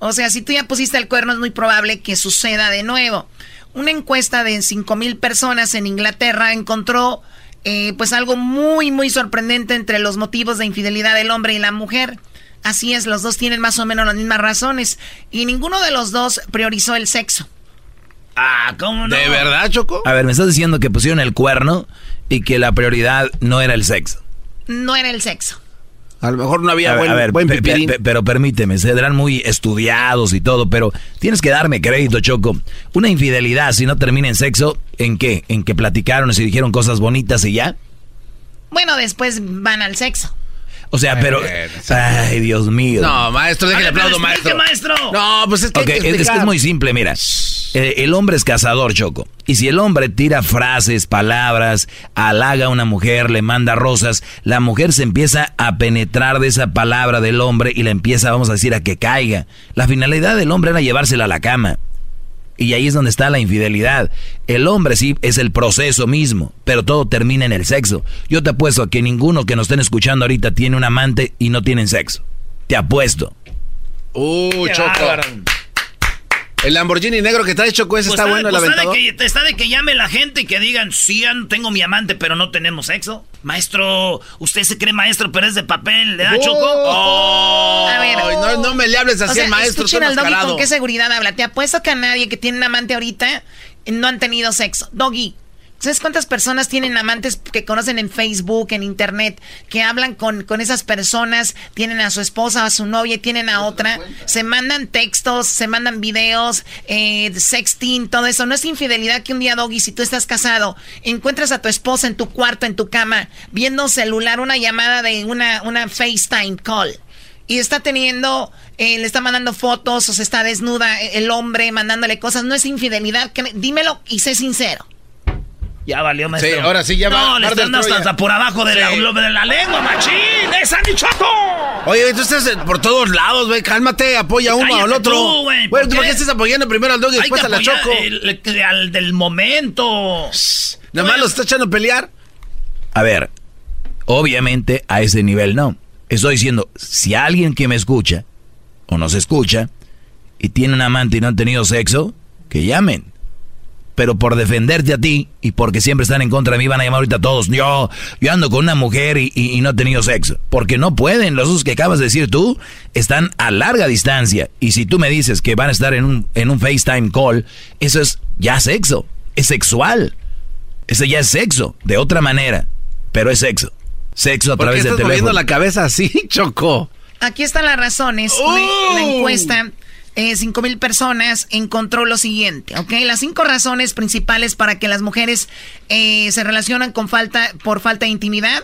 O sea, si tú ya pusiste el cuerno es muy probable que suceda de nuevo. Una encuesta de 5.000 personas en Inglaterra encontró eh, pues algo muy, muy sorprendente entre los motivos de infidelidad del hombre y la mujer. Así es, los dos tienen más o menos las mismas razones. Y ninguno de los dos priorizó el sexo. Ah, ¿cómo no? ¿De verdad, Choco? A ver, me estás diciendo que pusieron el cuerno y que la prioridad no era el sexo. No era el sexo. A lo mejor no había buen, a ver, pero permíteme, serán muy estudiados y todo, pero tienes que darme crédito, Choco. Una infidelidad, si no termina en sexo, ¿en qué? ¿En que platicaron y se dijeron cosas bonitas y ya? Bueno, después van al sexo. O sea, pero. Ay, Dios mío. No, maestro, déjale aplaudo, maestro. maestro. No, pues es que. es, que es muy simple, mira. Eh, el hombre es cazador, Choco. Y si el hombre tira frases, palabras, halaga a una mujer, le manda rosas, la mujer se empieza a penetrar de esa palabra del hombre y la empieza, vamos a decir, a que caiga. La finalidad del hombre era llevársela a la cama. Y ahí es donde está la infidelidad. El hombre sí es el proceso mismo, pero todo termina en el sexo. Yo te apuesto a que ninguno que nos estén escuchando ahorita tiene un amante y no tienen sexo. Te apuesto. Uh, Choco. El Lamborghini negro que trae Choco ese pues está bueno, el pues está de, que, está de que llame la gente y que digan, sí, tengo mi amante, pero no tenemos sexo. Maestro, usted se cree maestro, pero es de papel, ¿le da Choco? Oh. A ver, no, me le hables así al maestro. Escuchen al Doggy con qué seguridad habla. Te apuesto que a nadie que tiene un amante ahorita no han tenido sexo. Doggy, ¿Sabes cuántas personas tienen amantes que conocen en Facebook, en Internet, que hablan con, con esas personas, tienen a su esposa, a su novia tienen a otra? Se mandan textos, se mandan videos, eh, sexting, todo eso. No es infidelidad que un día, Doggy, si tú estás casado, encuentras a tu esposa en tu cuarto, en tu cama, viendo celular, una llamada de una, una FaceTime call y está teniendo, eh, le está mandando fotos o se está desnuda el hombre mandándole cosas, no es infidelidad, dímelo y sé sincero. Ya valió, maestro. Sí, ahora sí ya va. No, le están dando hasta por abajo de, la, de la lengua, machín. ¡Es Sandy Choco! Oye, tú estás por todos lados, güey. Cálmate, apoya uno al otro. Tú, güey. ¿por, qué? estás apoyando primero al dog y después a la Choco? al del momento. Nada más lo está echando a pelear. A ver, obviamente a ese nivel no. Estoy diciendo, si alguien que me escucha o nos escucha y tiene un amante y no han tenido sexo, que llamen pero por defenderte a ti y porque siempre están en contra de mí van a llamar ahorita a todos. Yo, yo ando con una mujer y, no he tenido sexo. Porque no pueden. Los que acabas de decir tú están a larga distancia. Y si tú me dices que van a estar en un, en un FaceTime call, eso es ya sexo. Es sexual. Ese ya es sexo. De otra manera. Pero es sexo. Sexo a través de teléfono. moviendo la cabeza así, Choco? Aquí están las razones. La encuesta eh, 5 mil personas encontró lo siguiente, ¿ok? Las cinco razones principales para que las mujeres eh, se relacionan con falta, por falta de intimidad.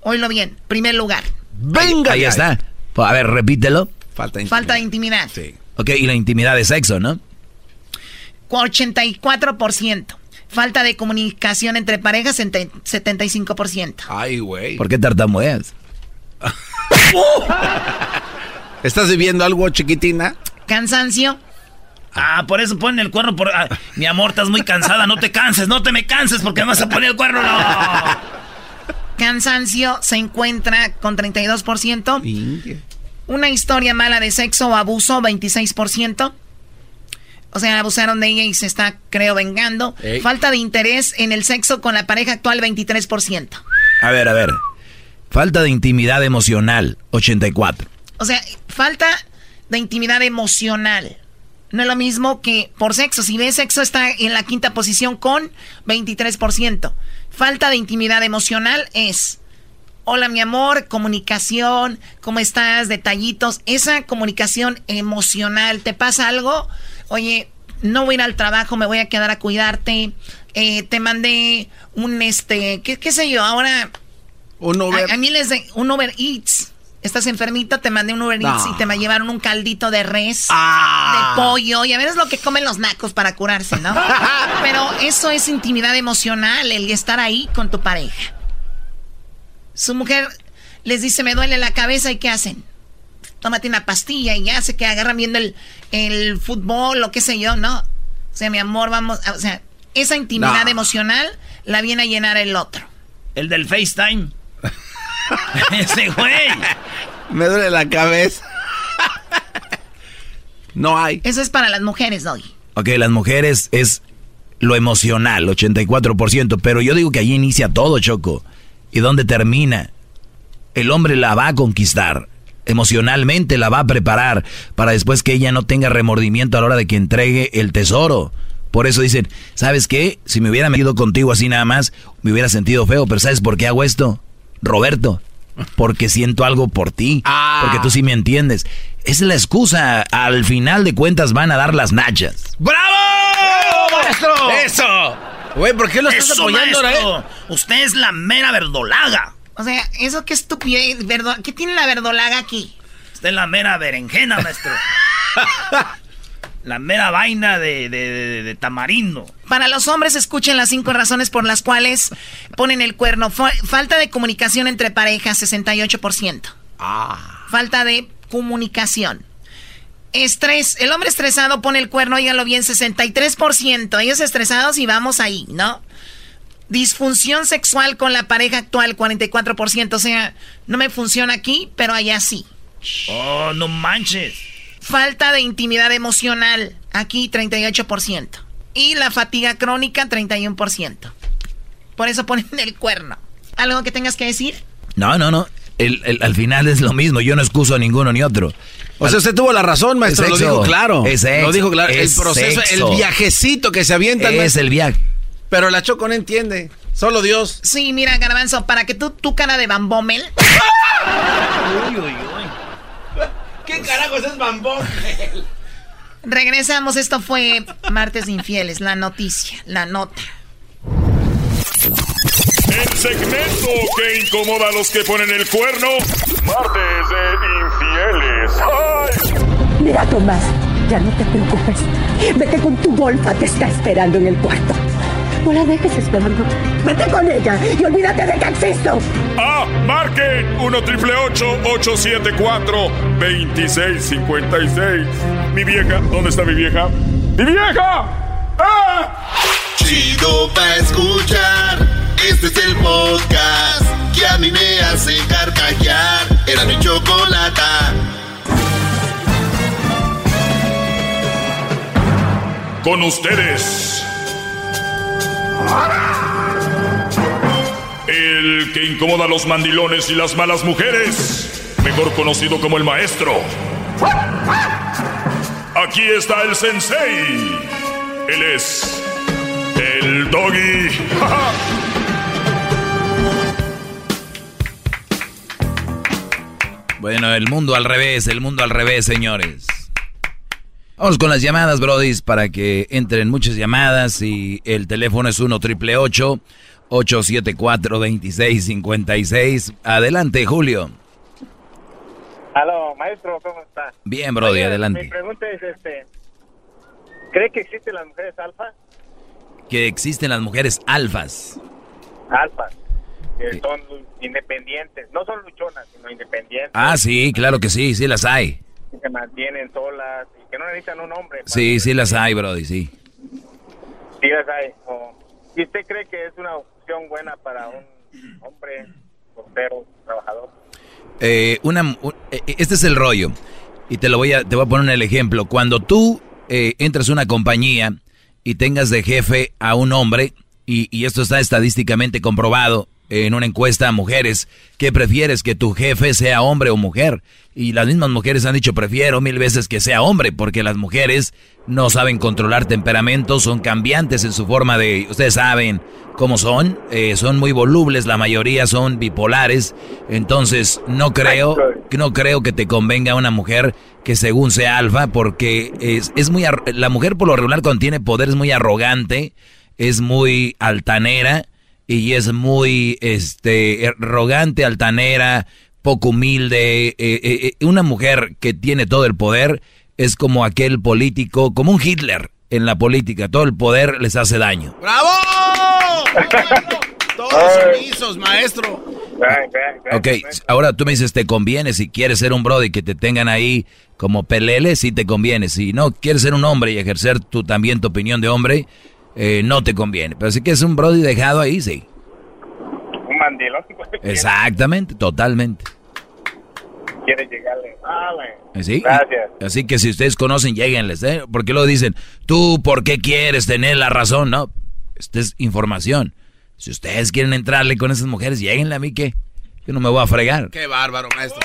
Oílo bien, primer lugar. Venga, ahí, está. A ver, repítelo. Falta de intimidad. Falta de intimidad. Sí. Ok, y la intimidad de sexo, ¿no? 84%. Falta de comunicación entre parejas, 75%. Ay, güey. ¿Por qué tartamudeas? ¿Estás viviendo algo, chiquitina? Cansancio. Ah, por eso ponen el cuerno. Por, ah, mi amor, estás muy cansada. No te canses, no te me canses porque me vas a poner el cuerno. No. Cansancio se encuentra con 32%. Una historia mala de sexo o abuso, 26%. O sea, abusaron de ella y se está, creo, vengando. Falta de interés en el sexo con la pareja actual, 23%. A ver, a ver. Falta de intimidad emocional, 84%. O sea, falta de intimidad emocional. No es lo mismo que por sexo. Si ves sexo está en la quinta posición con 23%. Falta de intimidad emocional es hola mi amor, comunicación, ¿cómo estás? Detallitos, esa comunicación emocional, ¿te pasa algo? Oye, no voy a ir al trabajo, me voy a quedar a cuidarte. Eh, te mandé un este, ¿qué, qué sé yo? Ahora un Uber. A, mí les de un Uber Eats. Estás enfermita, te mandé un Uber Eats y te me llevaron un caldito de res, ah. de pollo, y a ver es lo que comen los nacos para curarse, ¿no? Pero eso es intimidad emocional, el estar ahí con tu pareja. Su mujer les dice, me duele la cabeza, ¿y qué hacen? Tómate una pastilla y ya se que agarran viendo el, el fútbol o qué sé yo, ¿no? O sea, mi amor, vamos, o sea, esa intimidad emocional la viene a llenar el otro. El del FaceTime. Ese güey. Me duele la cabeza. no hay. Eso es para las mujeres hoy. Ok, las mujeres es lo emocional, 84%, pero yo digo que ahí inicia todo, Choco. ¿Y dónde termina? El hombre la va a conquistar. Emocionalmente la va a preparar para después que ella no tenga remordimiento a la hora de que entregue el tesoro. Por eso dicen, ¿sabes qué? Si me hubiera metido contigo así nada más, me hubiera sentido feo, pero ¿sabes por qué hago esto? Roberto, porque siento algo por ti, Ah. porque tú sí me entiendes. Es la excusa, al final de cuentas van a dar las nachas. ¡Bravo! maestro! ¡Eso! Güey, ¿por qué lo estás Eso, apoyando, maestro. Usted es la mera verdolaga. O sea, eso qué estupidez, ¿qué tiene la verdolaga aquí? Usted es la mera berenjena, maestro. la mera vaina de, de- de- de tamarindo. Para los hombres, escuchen las cinco razones por las cuales ponen el cuerno. Fa- falta de comunicación entre parejas, 68%. Falta de comunicación. Estrés. El hombre estresado pone el cuerno, óiganlo bien, 63%. Ellos estresados y vamos ahí, ¿no? Disfunción sexual con la pareja actual, 44%. O sea, no me funciona aquí, pero allá sí. Oh, no manches. Falta de intimidad emocional, aquí 38%. Y la fatiga crónica, 31%. Por eso ponen el cuerno. ¿Algo que tengas que decir? No, no, no. El- el- al final es lo mismo, yo no excuso a ninguno ni otro. O sea, usted tuvo la razón, maestro. Es Lo dijo claro. Es sexo. Lo dijo claro. Es el proceso, sexo. el viajecito que se avienta. Es el viaje. Pero la Choco no entiende. Solo Dios. Sí, mira, Garbanzo, para que tú, tu cara de bambomel. ¿Qué carajos es bambón? Regresamos, esto fue Martes de Infieles, la noticia, la nota. El segmento que incomoda a los que ponen el cuerno. Martes de infieles. ¡Ay! Mira, Tomás, ya no te preocupes. Vete con tu golfa, te está esperando en el cuarto. No la dejes esperando. Vete con ella y olvídate de que existo. Ah, marquen 1 triple 874 2656. Mi vieja, ¿dónde está mi vieja? ¡Mi vieja! ¡Ah! Chido pa' escuchar. Este es el podcast que a mí me hace carcajear. Era mi chocolata. Con ustedes. El que incomoda a los mandilones y las malas mujeres. Mejor conocido como el maestro. Aquí está el sensei. Él es el doggy. Bueno, el mundo al revés, el mundo al revés, señores. Vamos con las llamadas, brodis, para que entren muchas llamadas y el teléfono es 1 triple 874 2656. Adelante, Julio. Aló, maestro, ¿cómo está? Bien, brody, Oye, adelante. Mi pregunta es, este, ¿cree que existen las mujeres alfa? Que existen las mujeres alfas. Alfas, que son independientes, no son luchonas, sino independientes, Ah, sí, claro que sí, sí las hay. que se mantienen solas que no necesitan un hombre. Sí, sí las hay, brody, sí. Sí las hay. ¿Y usted cree que es una opción buena para un hombre soltero, trabajador? Eh, una, un- eh, este es el rollo. Y te lo voy a, te voy a poner el ejemplo. Cuando tú eh, entras a una compañía y tengas de jefe a un hombre, y, y esto está estadísticamente comprobado, en una encuesta a mujeres, ¿qué prefieres? ¿Que tu jefe sea hombre o mujer? Y las mismas mujeres han dicho, prefiero mil veces que sea hombre, porque las mujeres no saben controlar temperamentos, son cambiantes en su forma de, ustedes saben cómo son, eh, son muy volubles, la mayoría son bipolares, entonces no creo, no creo que te convenga una mujer que según sea alfa, porque es, es muy, la mujer por lo regular cuando tiene poder es muy arrogante, es muy altanera, y es muy este arrogante, altanera, poco humilde. Eh, eh, eh, una mujer que tiene todo el poder es como aquel político, como un Hitler en la política. Todo el poder les hace daño. ¡Bravo! Todos sumisos, maestro. Ok, ahora tú me dices, ¿te conviene si quieres ser un brody que te tengan ahí como pelele? Sí te conviene. Si no quieres ser un hombre y ejercer tu, también tu opinión de hombre, eh, no te conviene. Pero si que es un Brody dejado ahí, sí. Un mandilón. Exactamente, totalmente. Quiere llegarle. Ah, ¿Sí? Gracias. Así que si ustedes conocen, lleguenles, ¿eh? Porque lo dicen, tú, ¿por qué quieres tener la razón? No, esta es información. Si ustedes quieren entrarle con esas mujeres, lleguenle a mí que yo no me voy a fregar. Qué bárbaro, maestro.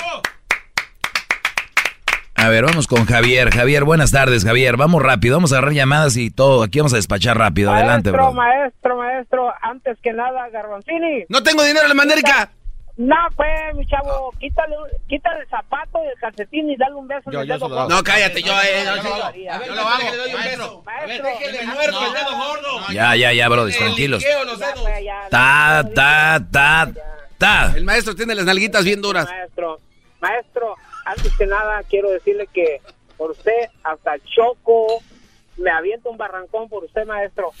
A ver, vamos con Javier. Javier, buenas tardes, Javier. Vamos rápido, vamos a agarrar llamadas y todo. Aquí vamos a despachar rápido. Adelante, bro. Maestro, maestro, antes que nada, Garbanzini. No tengo dinero en la mandérica. No, pues, mi chavo, quítale, quítale el zapato y el calcetín y dale un beso yo, en el dedo gordo. No, cállate, yo, eh, no, yo, a ver, lo hago. le doy un beso. Ver, déjele muerto el dedo gordo. Ya, ya, ya, bro, tranquilos. Ta, ta, ta, ta. El maestro tiene las nalguitas bien duras. Maestro, maestro, antes que nada quiero decirle que por usted hasta Choco me aviento un barrancón por usted, maestro.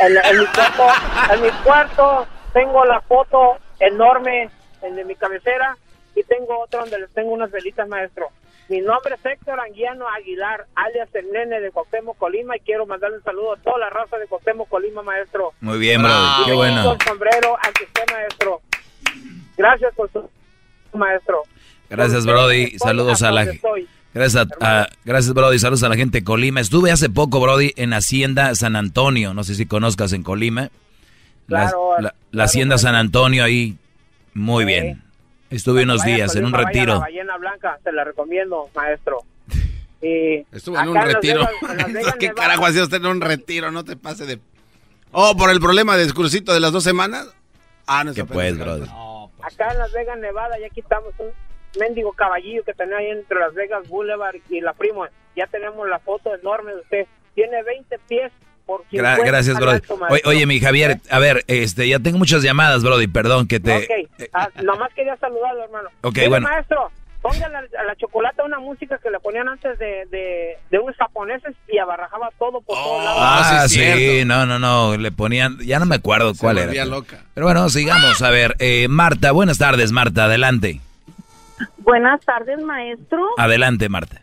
En, mi, cuarto, en mi cuarto tengo la foto enorme en de mi cabecera y tengo otra donde les tengo unas velitas, maestro. Mi nombre es Héctor Anguiano Aguilar, alias el nene de Cuauhtémoc, Colima, y quiero mandarle un saludo a toda la raza de Cuauhtémoc, Colima, maestro. Muy bien, bro, qué bueno. Sombrero ante usted, maestro. Gracias por su maestro. Gracias, Brody. Saludos a la Gracias, a, gracias, Brody. Saludos a la gente de Colima. Estuve hace poco, Brody, en Hacienda San Antonio. No sé si conozcas en Colima. La, la, Hacienda San Antonio ahí, muy bien. Estuve unos días en un retiro. La ballena blanca, se la recomiendo, maestro. Estuve en un retiro. ¿Qué carajo hacía usted en un retiro? No te pase de... Oh, por el problema del crucito de las dos semanas. Ah, no ¿Qué pues, Brody? Acá en Las Vegas, Nevada, ya quitamos un mendigo caballillo que tenía ahí entre Las Vegas Boulevard y la Primo. Ya tenemos la foto enorme de usted. Tiene 20 pies por Gracias, Brody. Oye, mi Javier, a ver, este, ya tengo muchas llamadas, Brody, perdón que te... Ok, ah, nomás quería saludarlo, hermano. Ok, bueno. maestro, póngale a la chocolate una música que le ponían antes de, de, de unos japoneses y abarrajaba todo por todos lados. Ah, ah sí, no, no, no, le ponían, ya no me acuerdo cuál era. Loca. Pero bueno, sigamos, a ver, eh, Marta, buenas tardes, Marta, adelante. Buenas tardes, maestro. Adelante, Marta.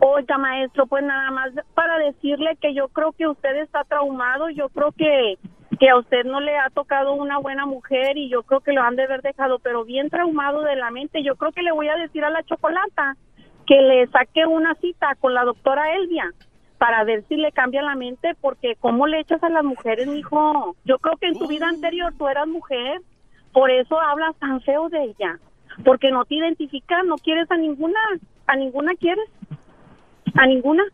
Oiga, maestro, pues nada más para decirle que yo creo que usted está traumado, yo creo que, que a usted no le ha tocado una buena mujer y yo creo que lo han de haber dejado, pero bien traumado de la mente. Yo creo que le voy a decir a la chocolata que le saque una cita con la doctora Elvia para ver si le cambia la mente, porque ¿cómo le echas a las mujeres, mijo? Yo creo que en tu vida anterior tú eras mujer, por eso hablas tan feo de ella porque no te identificas, no quieres a ninguna, a ninguna quieres, a ninguna.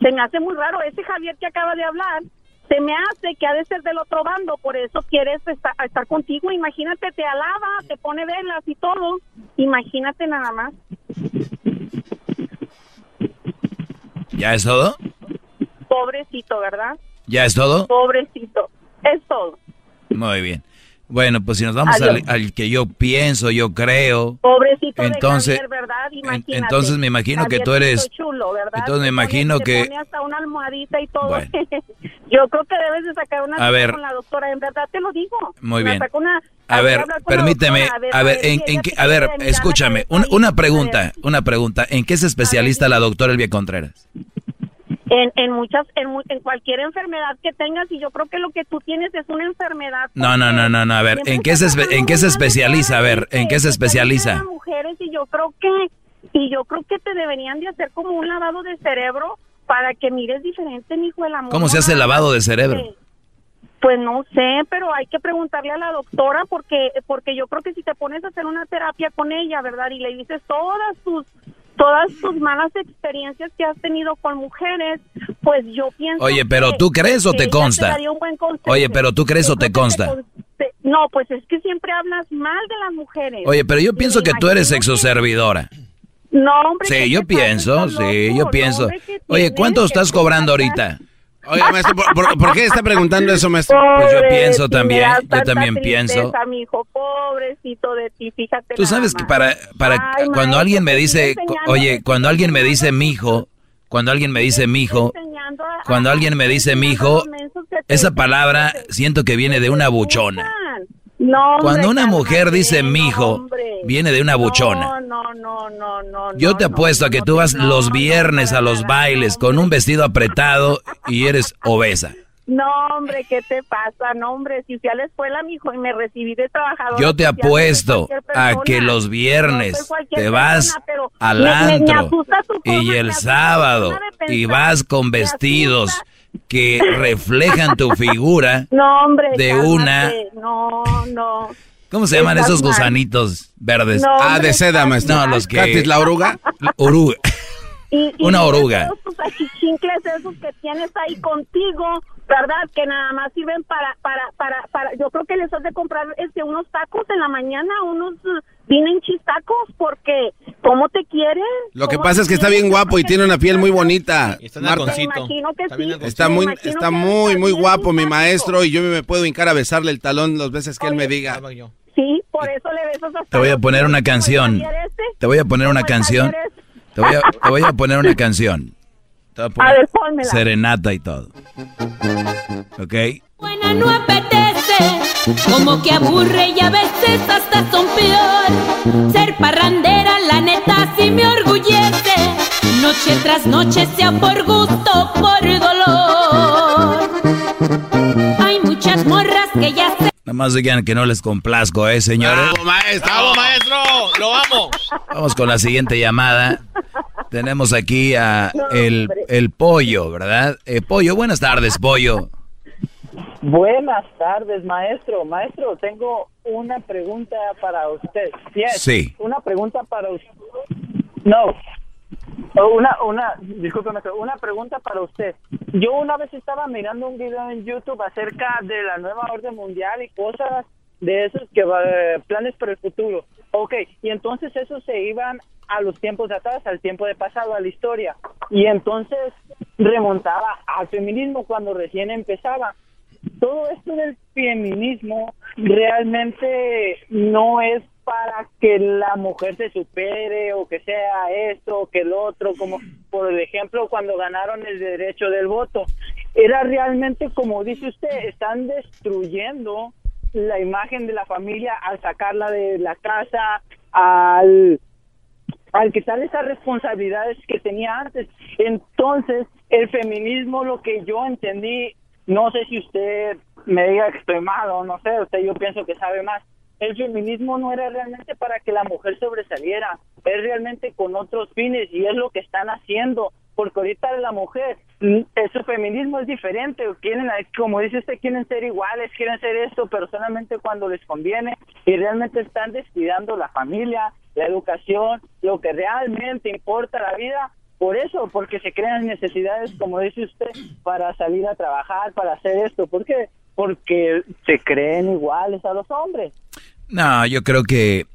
Se me hace muy raro ese Javier que acaba de hablar. Se me hace que ha de ser del otro bando, por eso quieres estar, estar contigo. Imagínate, te alaba, te pone velas y todo. Imagínate nada más. ¿Ya es todo? Pobrecito, ¿verdad? ¿Ya es todo? Pobrecito, es todo. Muy bien. Bueno, pues si nos vamos al, que yo pienso, yo creo. Pobrecito entonces, de ¿verdad? Imagínate. Entonces me imagino que tú eres. Chulo, ¿verdad? Entonces me imagino que. Pone hasta una almohadita y todo. yo creo que debes de sacar una a ver, con la doctora, en verdad te lo digo. Muy bien. a ver, permíteme, a ver, en, en a ver, escúchame, una, una pregunta, una pregunta, ¿en qué es especialista la doctora Elvia Contreras? En, en muchas, en, en, cualquier enfermedad que tengas y yo creo que lo que tú tienes es una enfermedad. No, no, no, no, no, a ver, ¿en qué se, en qué se especializa? A ver, ¿en qué se especializa? Mujeres y yo creo que, y yo creo que te deberían de hacer como un lavado de cerebro para que mires diferente, mi hijo, el amor. ¿Cómo se hace el lavado de cerebro? Pues no sé, pero hay que preguntarle a la doctora porque porque yo creo que si te pones a hacer una terapia con ella, ¿verdad? Y le dices todas tus todas tus malas experiencias que has tenido con mujeres, pues yo pienso Oye, pero ¿tú crees o te consta? Oye, pero ¿tú crees o te consta? no, pues es que siempre hablas mal de las mujeres. Oye, pero yo pienso que tú eres exoservidora. No, hombre. Sí, yo pienso, sí, yo pienso. Oye, ¿cuánto estás cobrando ahorita? Oye, maestro, ¿por, qué está preguntando eso, maestro? Pues yo pienso también, yo también pienso. mi hijo, pobrecito de ti, fíjate. Tú sabes que para, para cuando alguien me dice, oye, cuando alguien me dice mi hijo, cuando alguien me dice mi hijo, cuando alguien me dice mi hijo, esa palabra siento que viene de una buchona. Cuando una mujer dice mi hijo, viene de una buchona. No, no, no, no. Yo te apuesto a que tú vas los viernes a los bailes con un vestido apretado y eres obesa. No, hombre, ¿qué te pasa? No, hombre, si fui a la escuela, mijo, y me recibí de trabajador. Yo te apuesto a que los viernes te vas al antro y el sábado y vas con vestidos que reflejan tu figura no, hombre, de una... No, no. ¿Cómo se llaman esos gusanitos verdes? ah, de seda, maestro. No, los que... la oruga? Oruga. una oruga. esos que tienes ahí contigo, ¿verdad? Que nada más sirven para, para, para, para, yo creo que les has de comprar este, unos tacos en la mañana, unos vienen chistacos porque ¿cómo te quieren? Lo que pasa es que está bien guapo y tiene una piel muy bonita. Está, está muy está muy muy guapo mi maestro y yo me puedo hincar a besarle el talón las veces que él me diga. Sí, por eso le besas hasta Te voy a poner una canción. Te voy a poner una canción. Te voy a, te voy a poner una canción. A, ver, pónmela. Serenata y todo. ¿Ok? Buena no apetece, como que aburre y a veces hasta son peor. Ser parrandera, la neta, sí me orgullece. Noche tras noche, sea por gusto, por dolor. Hay muchas morras que ya se. Nada más digan que no les complazco, ¿eh, señores? ¡Bravo, maestro! ¡Bravo, maestro! ¡Lo amo! Vamos con la siguiente llamada. Tenemos aquí a el, el pollo, ¿verdad? Eh, pollo, buenas tardes, pollo. Buenas tardes, maestro. Maestro, tengo una pregunta para usted. sí. Una pregunta para usted. No. Una, una, discúlpeme, una pregunta para usted. Yo una vez estaba mirando un video en YouTube acerca de la nueva orden mundial y cosas de esos que eh, planes para el futuro. Ok, y entonces esos se iban a los tiempos de atrás, al tiempo de pasado, a la historia. Y entonces remontaba al feminismo cuando recién empezaba. Todo esto del feminismo realmente no es para que la mujer se supere o que sea esto o que el otro, como por ejemplo cuando ganaron el derecho del voto. Era realmente, como dice usted, están destruyendo la imagen de la familia al sacarla de la casa, al, al quitar esas responsabilidades que tenía antes. Entonces, el feminismo, lo que yo entendí, no sé si usted me diga que o no sé, usted yo pienso que sabe más. El feminismo no era realmente para que la mujer sobresaliera, es realmente con otros fines y es lo que están haciendo porque ahorita la mujer, mm, su feminismo es diferente, quieren, como dice usted, quieren ser iguales, quieren ser esto, pero solamente cuando les conviene y realmente están descuidando la familia, la educación, lo que realmente importa la vida, por eso, porque se crean necesidades, como dice usted, para salir a trabajar, para hacer esto, ¿por qué? Porque se creen iguales a los hombres. No, yo creo que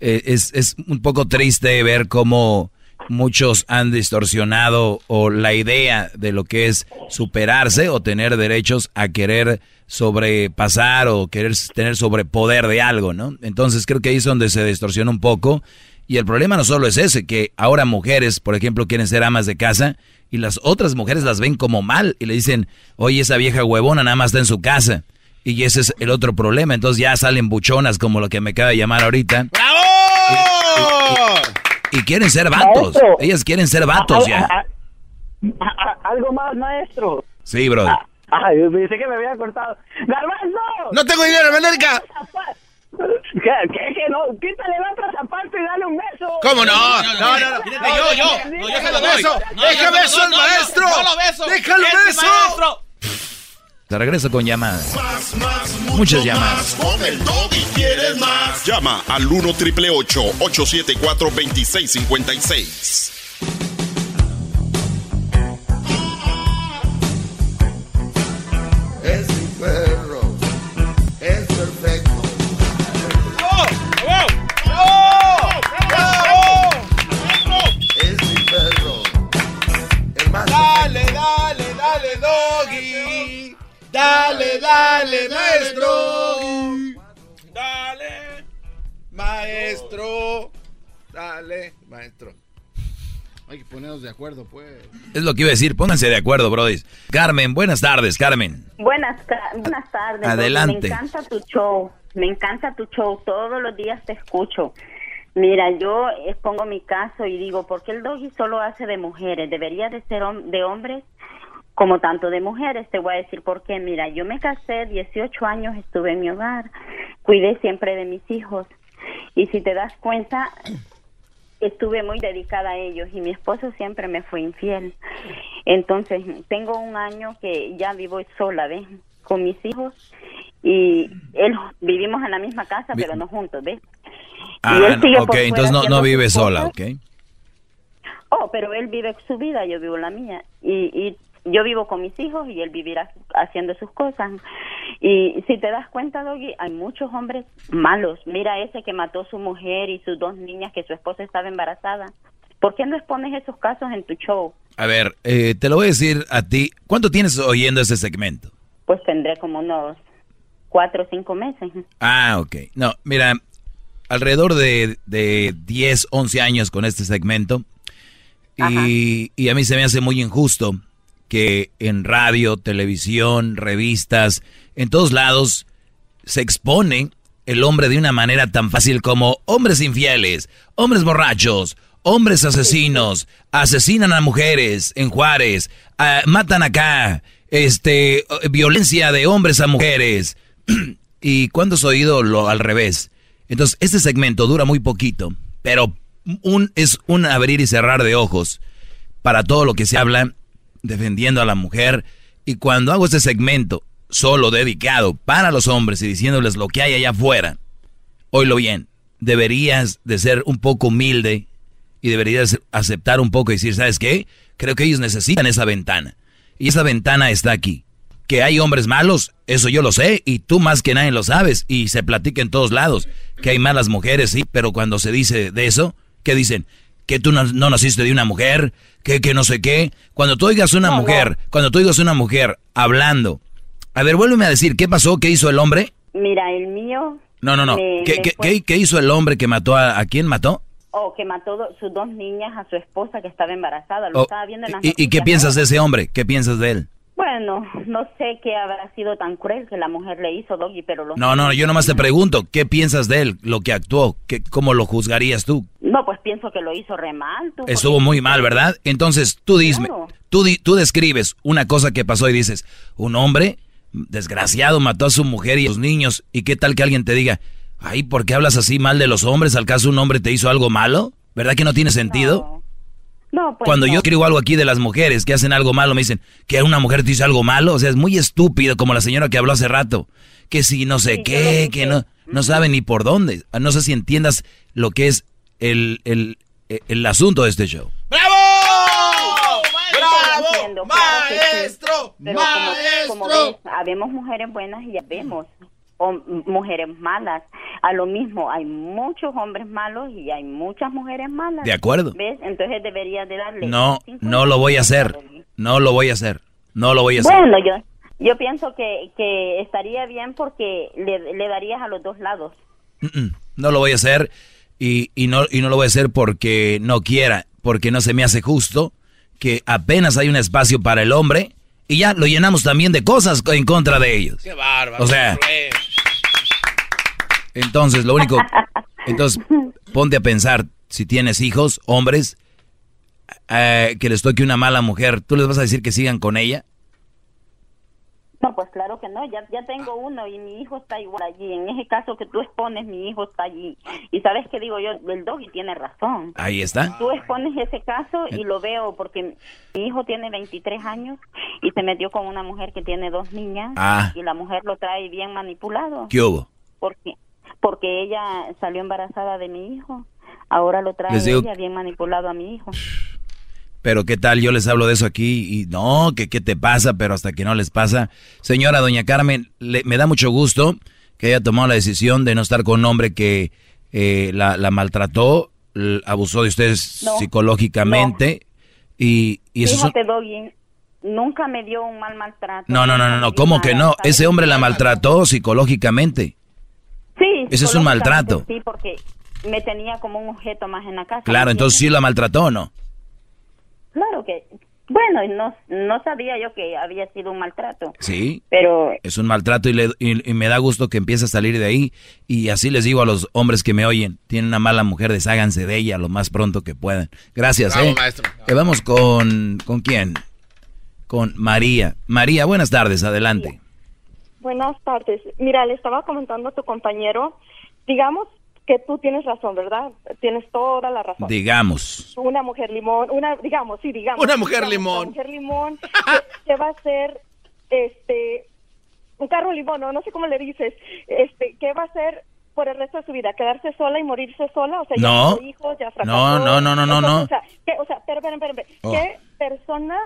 eh, es, es un poco triste ver cómo muchos han distorsionado o la idea de lo que es superarse o tener derechos a querer sobrepasar o querer tener sobrepoder de algo, ¿no? Entonces creo que ahí es donde se distorsiona un poco. Y el problema no solo es ese, que ahora mujeres, por ejemplo, quieren ser amas de casa y las otras mujeres las ven como mal y le dicen, oye, esa vieja huevona nada más está en su casa. Y ese es el otro problema. Entonces ya salen buchonas como lo que me acaba de llamar ahorita. ¡Bravo! Y quieren ser vatos. Ellas quieren ser vatos ya. algo más, maestro. Sí, bro. Ay, pensé que me había cortado. ¡Garbanzo! ¡No tengo dinero, América! ¿Qué, qué, qué, no? Quítale la otra zapato y dale un beso. ¿Cómo no? No, no, no. Yo, yo. No, yo se lo beso. Deja beso al maestro. No lo beso. Déjalo beso. Te regreso con llamadas. Muchas llamadas. Con el y quieres más. Llama al 1 triple 874 2656. Es mi perro. Es Dale, dale, maestro. Dale, maestro. Dale, maestro. Hay que ponernos de acuerdo, pues. Es lo que iba a decir, pónganse de acuerdo, Brody. Carmen, buenas tardes, Carmen. Buenas, buenas tardes. Adelante. Me encanta tu show. Me encanta tu show. Todos los días te escucho. Mira, yo expongo mi caso y digo, ¿por qué el doggy solo hace de mujeres? Debería de ser de hombres como tanto de mujeres. Te voy a decir por qué. Mira, yo me casé, 18 años estuve en mi hogar, cuidé siempre de mis hijos. Y si te das cuenta, estuve muy dedicada a ellos y mi esposo siempre me fue infiel. Entonces, tengo un año que ya vivo sola, ¿ves? Con mis hijos y él vivimos en la misma casa, pero no juntos, ¿ves? Ah, él sigue ok, por entonces no, no vive sola, cosas. ¿ok? Oh, pero él vive su vida, yo vivo la mía. Y, y yo vivo con mis hijos y él vivirá haciendo sus cosas. Y si te das cuenta, Doggy, hay muchos hombres malos. Mira ese que mató a su mujer y sus dos niñas que su esposa estaba embarazada. ¿Por qué no expones esos casos en tu show? A ver, eh, te lo voy a decir a ti. ¿Cuánto tienes oyendo ese segmento? Pues tendré como unos cuatro o cinco meses. Ah, ok. No, mira, alrededor de, de 10, 11 años con este segmento. Y, y a mí se me hace muy injusto que en radio, televisión, revistas, en todos lados se expone el hombre de una manera tan fácil como hombres infieles, hombres borrachos, hombres asesinos, asesinan a mujeres en Juárez, ah, matan acá, este, violencia de hombres a mujeres. ¿Y cuándo has oído lo al revés? Entonces, este segmento dura muy poquito, pero un, es un abrir y cerrar de ojos para todo lo que se habla defendiendo a la mujer. Y cuando hago este segmento solo dedicado para los hombres y diciéndoles lo que hay allá afuera, oílo bien, deberías de ser un poco humilde y deberías aceptar un poco y decir, ¿sabes qué? Creo que ellos necesitan esa ventana. Y esa ventana está aquí. Que hay hombres malos, eso yo lo sé, y tú más que nadie lo sabes, y se platica en todos lados. Que hay malas mujeres, sí, pero cuando se dice de eso, ¿qué dicen? Que tú no, no naciste de una mujer, que, que no sé qué. Cuando tú oigas una mujer, cuando tú oigas una mujer hablando, a ver, vuélveme a decir, ¿qué pasó? ¿Qué hizo el hombre? Mira, el mío... No, no, no. me- ¿Qué, me qué, fue- qué- qué hizo el hombre que mató a, a quién mató? Oh, que mató do- sus dos niñas a su esposa que estaba embarazada. Lo Oh, estaba viendo en las ¿Y, y qué piensas de ese hombre? ¿Qué piensas de él? Bueno, no sé qué habrá sido tan cruel que la mujer le hizo, Doggy, pero los No, no, yo nomás te pregunto, ¿qué piensas de él, lo que actuó? ¿Qué, ¿Cómo lo juzgarías tú? No, pues pienso que lo hizo re mal. tú, Estuvo porque- muy mal, ¿verdad? Entonces, tú dime, Claro. tú, di- tú describes una cosa que pasó y dices, un hombre desgraciado mató a su mujer y a sus niños, ¿y qué tal que alguien te diga, ay, ¿por qué hablas así mal de los hombres? ¿Al caso un hombre te hizo algo malo? ¿Verdad que no tiene sentido? No, pues Cuando no. yo escribo algo aquí de las mujeres que hacen algo malo, me dicen que una mujer te hizo algo malo. O sea, es muy estúpido, como la señora que habló hace rato. Que si no sé qué, que no, no sabe ni por dónde. No sé si entiendas lo que es el, el, el asunto de este show. ¡Bravo! ¡Bravo! ¡Maestro! Pero como, como ¡Maestro! ves, habemos mujeres buenas y ya vemos mujeres malas. A lo mismo, hay muchos hombres malos y hay muchas mujeres malas. De acuerdo. ¿Ves? Entonces debería de darle... No, no lo voy a hacer. No lo voy a hacer. No lo voy a hacer. Bueno, yo, yo pienso que, que estaría bien porque le, le darías a los dos lados. No lo voy a hacer y, y no, y no lo voy a hacer porque no quiera, porque no se me hace justo que apenas hay un espacio para el hombre y ya lo llenamos también de cosas en contra de ellos. ¡Qué bárbaro! O sea, entonces lo único, entonces ponte a pensar, si tienes hijos, hombres, eh, que les toque una mala mujer, ¿tú les vas a decir que sigan con ella? No, pues claro que no, ya, ya tengo uno y mi hijo está igual allí. En ese caso que tú expones, mi hijo está allí. Y sabes que digo yo, el doggy tiene razón. Ahí está. Tú expones ese caso y lo veo porque mi hijo tiene 23 años y se metió con una mujer que tiene dos niñas Ah. y la mujer lo trae bien manipulado. ¿Qué hubo? Porque, porque ella salió embarazada de mi hijo. Ahora lo trae digo- ella bien manipulado a mi hijo. Pero qué tal, yo les hablo de eso aquí y no, que qué te pasa, pero hasta que no les pasa. Señora doña Carmen, le- me da mucho gusto que haya tomado la decisión de no estar con un hombre que eh, la, la maltrató, abusó de ustedes No, psicológicamente y, y eso Fíjate, Doggy, nunca me dio un mal maltrato. No, no, no, no, no, ¿cómo que no? Ese hombre la maltrató psicológicamente. Sí. Ese es un maltrato. Sí, porque me tenía como un objeto más en la casa. Claro, ¿me entonces sí la maltrató no. Claro que, bueno, y no, no sabía yo que había sido un maltrato. Sí. Pero Es un maltrato y, le- y- y me da gusto que empiece a salir de ahí. Y así les digo a los hombres que me oyen, tienen una mala mujer, desháganse de ella lo más pronto que puedan. Gracias, Bravo, ¿eh? maestro. Eh, vamos con... ¿Con quién? Con María. María, buenas tardes, adelante. Buenas tardes. Mira, le estaba comentando a tu compañero, digamos que tú tienes razón, ¿verdad? Tienes toda la razón. Digamos. Una mujer limón, una, digamos, sí, digamos. Una mujer digamos, limón. Una mujer limón que, que va a ser, este, un carro limón, no, no sé cómo le dices, este, que va a ser por el resto de su vida, quedarse sola y morirse sola, o sea, No. ya hijos, ya fracasó. No, no, no, no, no, no. O sea, ¿qué, o sea, pero. Oh. ¿qué persona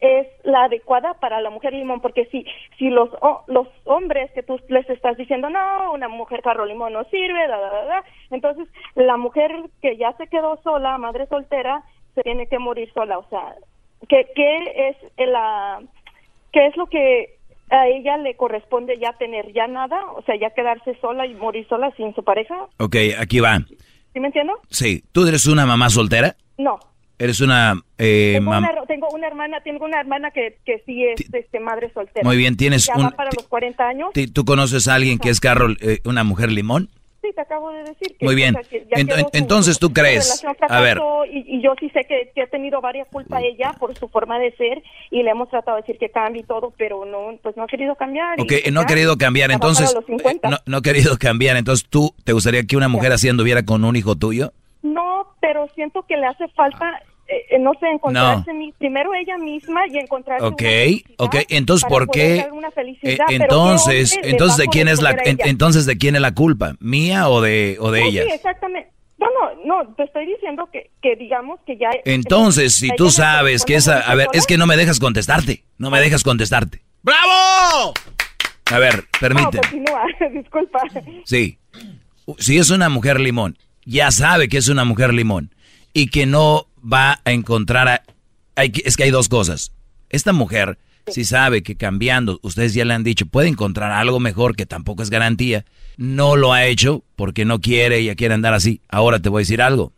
es la adecuada para la mujer limón? Porque si, si los, los hombres que tú les estás diciendo, no, una mujer carro limón no sirve, da, da, da, da", entonces la mujer que ya se quedó sola, madre soltera, se tiene que morir sola. O sea, ¿qué, qué es la, qué es lo que a ella le corresponde ya tener? ¿Ya nada? O sea, ya quedarse sola y morir sola sin su pareja. Ok, aquí va. ¿Sí me entiendo? Sí, ¿tú eres una mamá soltera? No. Eres una... eh, Tengo una, tengo una hermana, tengo una hermana que, que sí es este, madre soltera. Muy bien, tienes ya un- va para los 40 años. ¿Tú conoces a alguien que es carro, eh, una mujer limón? Sí, te acabo de decir. Que, Muy bien. o sea, que ya Ent- su- entonces, ¿tú crees? A ver. Y, y yo sí sé que, que ha tenido varias culpas ella por su forma de ser y le hemos tratado de decir que cambie y todo, pero no, pues no ha querido cambiar. y Ok, pues no ha ya, querido cambiar, ya entonces... los 50. eh, no, no ha querido cambiar, entonces tú, ¿te gustaría que una mujer así anduviera con un hijo tuyo? No, pero siento que le hace falta, eh, eh, no sé, encontrarse mi- primero ella misma y encontrarse Ok, una ok, entonces ¿por poder qué? dar una felicidad, eh, ¿qué entonces, entonces de quién es la, en- ella? entonces de quién es la culpa, mía o de o de No, ellas? Sí, exactamente. No, no, no, te estoy diciendo que, que digamos que ya... Entonces, si ella tú sabes que esa, a ver, es que no me dejas contestarte, no me dejas contestarte. ¡Bravo! A ver, No, permíteme. continúa, disculpa. Sí. Si es una mujer limón, ya sabe que es una mujer limón y que no va a encontrar a... Hay, es que hay dos cosas. Esta mujer, si sabe que cambiando, ustedes ya le han dicho, puede encontrar algo mejor que tampoco es garantía, no lo ha hecho porque no quiere, ella quiere andar así. Ahora te voy a decir algo.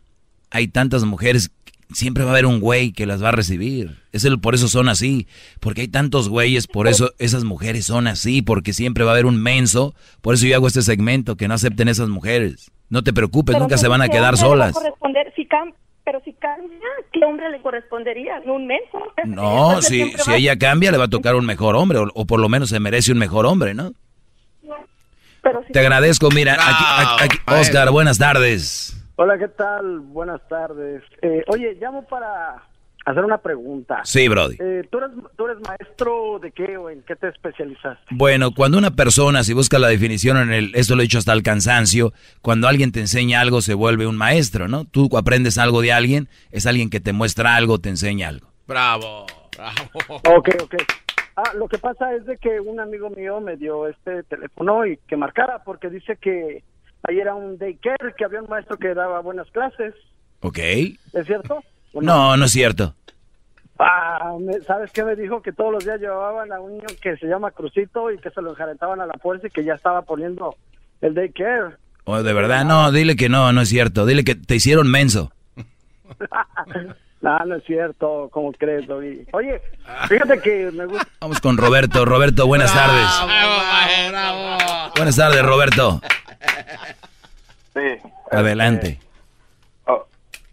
Hay tantas mujeres, siempre va a haber un güey que las va a recibir. Es el, por eso son así. Porque hay tantos güeyes, por eso esas mujeres son así, porque siempre va a haber un menso. Por eso yo hago este segmento, que no acepten esas mujeres. No te preocupes, Pero nunca se van a ¿qué quedar solas. corresponder? Si cam- pero si cambia, ¿qué hombre le correspondería? ¿Un mes? No, si, si ella cambia, le va a tocar un mejor hombre, o, o por lo menos se merece un mejor hombre, ¿no? Pero si- Te agradezco, mira, aquí, aquí- aquí- Oscar, buenas tardes. Hola, ¿qué tal? Buenas tardes. Eh, oye, llamo para hacer una pregunta. Sí, Brody. Eh, ¿tú, eres, ¿Tú eres maestro de qué o en qué te especializaste? Bueno, cuando una persona, si busca la definición en el, esto lo he dicho hasta el cansancio, cuando alguien te enseña algo se vuelve un maestro, ¿no? Tú aprendes algo de alguien, es alguien que te muestra algo, te enseña algo. Bravo, bravo. Ok, ok. Ah, lo que pasa es de que un amigo mío me dio este teléfono y que marcara porque dice que ahí era un daycare, que había un maestro que daba buenas clases. ¿Ok? ¿Es cierto? ¿O No, no es cierto. Ah, ¿sabes qué me dijo? Que todos los días llevaban a un niño que se llama Crucito y que se lo enjaretaban a la fuerza y que ya estaba poniendo el daycare. O de verdad, no, dile que no, no es cierto. Dile que te hicieron menso. no, no es cierto, ¿cómo crees, David? Oye, fíjate que me gusta... Vamos con Roberto. Roberto, buenas tardes. Buenas tardes, Roberto. Sí. Adelante. Ah,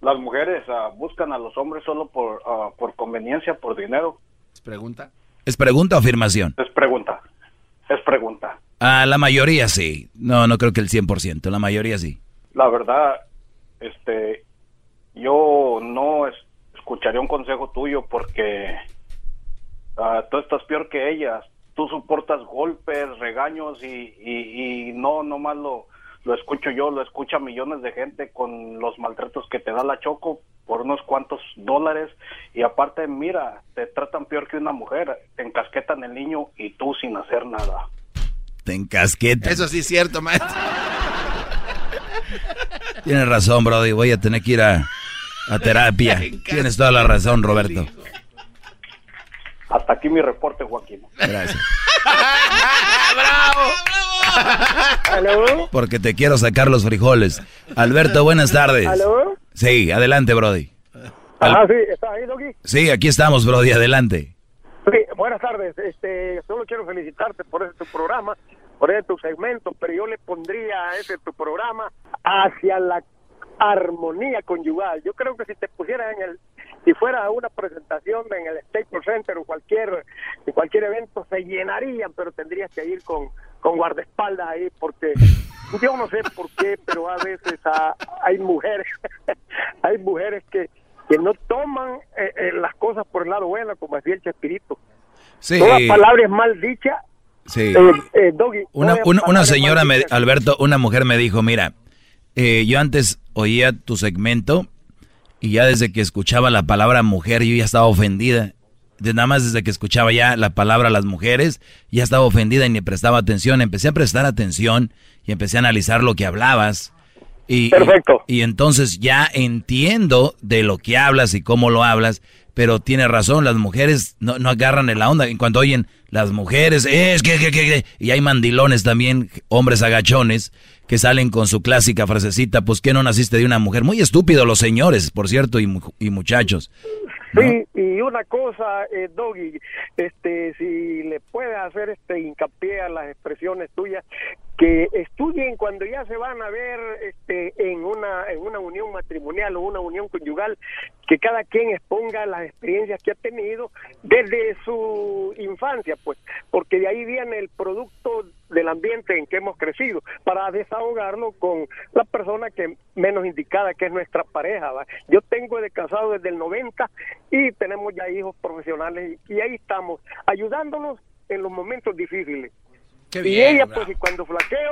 las mujeres ah, buscan a los hombres solo por, ah, por conveniencia, por dinero. ¿Pregunta? ¿Es pregunta o afirmación? Es pregunta. Es pregunta. Ah, la mayoría sí. No, no creo que el 100%. La mayoría sí. La verdad, este, yo no escucharía un consejo tuyo porque uh, tú estás peor que ellas. Tú soportas golpes, regaños y, y, y no, nomás lo, lo escucho yo, lo escucha millones de gente con los maltratos que te da la Choco por unos cuantos dólares y aparte, mira, te tratan peor que una mujer, te encasquetan el niño y tú sin hacer nada. Te encasquetan. Eso sí es cierto, maestro. Tienes razón, Brody, voy a tener que ir a, a terapia. Tienes toda la razón, Roberto. Hasta aquí mi reporte, Joaquín. Gracias. ¡Bravo! Porque te quiero sacar los frijoles. Alberto, buenas tardes. ¿Aló? Sí, adelante, Brody. Ah, sí, ¿estás ahí, Doggy? Sí, aquí estamos, Brody, adelante. Sí, buenas tardes. Este, solo quiero felicitarte por ese tu programa, por ese tu segmento, pero yo le pondría a ese tu programa hacia la armonía conyugal. Yo creo que si te pusieras en el, si fuera una presentación en el Staples Center o cualquier, en cualquier evento, se llenarían, pero tendrías que ir con, con guardaespaldas ahí, porque yo no sé por qué, pero a veces ah, hay mujeres, hay mujeres que, que no toman eh, eh, las cosas por el lado bueno, como decía el Chespirito. Sí. Toda palabra es mal dicha. Sí. Eh, eh, Doggy, Una, una, una señora, me. Alberto, una mujer me dijo, mira, eh, yo antes oía tu segmento y ya desde que escuchaba la palabra mujer yo ya estaba ofendida. De nada más desde que escuchaba ya la palabra las mujeres, ya estaba ofendida y ni prestaba atención. Empecé a prestar atención y empecé a analizar lo que hablabas. Y, Perfecto. Y, y entonces ya entiendo de lo que hablas y cómo lo hablas, pero tiene razón, las mujeres no, no agarran en la onda. En cuanto oyen las mujeres, es que, que, que, que", y hay mandilones también, hombres agachones, que salen con su clásica frasecita, pues que no naciste de una mujer. Muy estúpido los señores, por cierto, y, y muchachos. Sí, y una cosa, eh, Doggy, este, si le puedes hacer este hincapié a las expresiones tuyas, que estudien cuando ya se van a ver este, en una en una unión matrimonial o una unión conyugal, que cada quien exponga las experiencias que ha tenido desde su infancia, pues, porque de ahí viene el producto del ambiente en que hemos crecido, para desahogarlo con la persona que menos indicada, que es nuestra pareja. ¿va? Yo tengo de casado desde el 90 y tenemos ya hijos profesionales y, y ahí estamos, ayudándonos en los momentos difíciles. Qué y bien, ella, bravo. pues, y cuando flaqueo,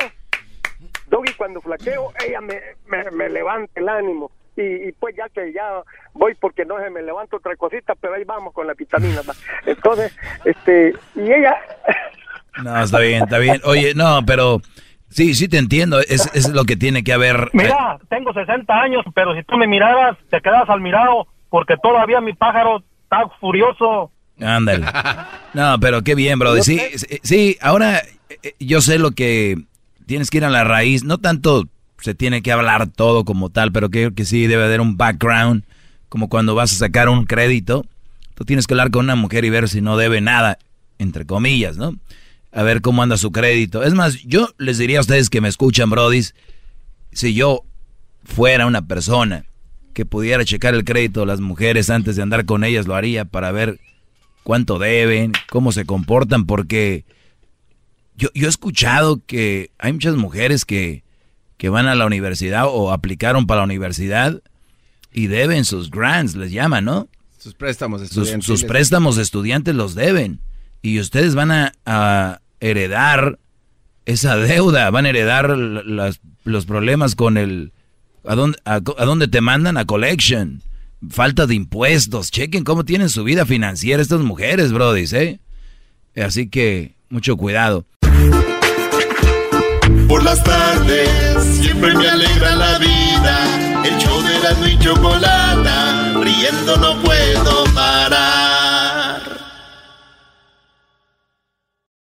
Doggy, cuando flaqueo, ella me, me, me levanta el ánimo. Y, y pues ya que ya voy porque no se me levanto otra cosita, pero ahí vamos con la vitamina. ¿va? Entonces, este, y ella, No, está bien, está bien. Oye, no, pero sí, sí te entiendo. Es, es lo que tiene que haber. Mira, tengo 60 años, pero si tú me miraras, te quedas al mirado, porque todavía mi pájaro está furioso. Ándale. No, pero qué bien, bro. Sí, sí, sí, ahora eh, yo sé lo que tienes que ir a la raíz. No tanto se tiene que hablar todo como tal, pero creo que sí debe haber un background. Como cuando vas a sacar un crédito, tú tienes que hablar con una mujer y ver si no debe nada, entre comillas, ¿no? A ver cómo anda su crédito. Es más, yo les diría a ustedes que me escuchan, brodis, si yo fuera una persona que pudiera checar el crédito de las mujeres antes de andar con ellas, lo haría para ver cuánto deben, cómo se comportan, porque yo, yo he escuchado que hay muchas mujeres que, que van a la universidad o aplicaron para la universidad y deben sus grants, les llaman, ¿no? Sus préstamos Sus, estudiantiles. sus préstamos estudiantes los deben. Y ustedes van a, a heredar esa deuda, van a heredar las- los problemas con el... ¿a dónde, a, a dónde te mandan? A collection. Falta de impuestos. Chequen cómo tienen su vida financiera estas mujeres, brodis, ¿eh? Así que mucho cuidado. Por las tardes siempre me alegra la vida. El show de la y chocolata, riendo no puedo parar.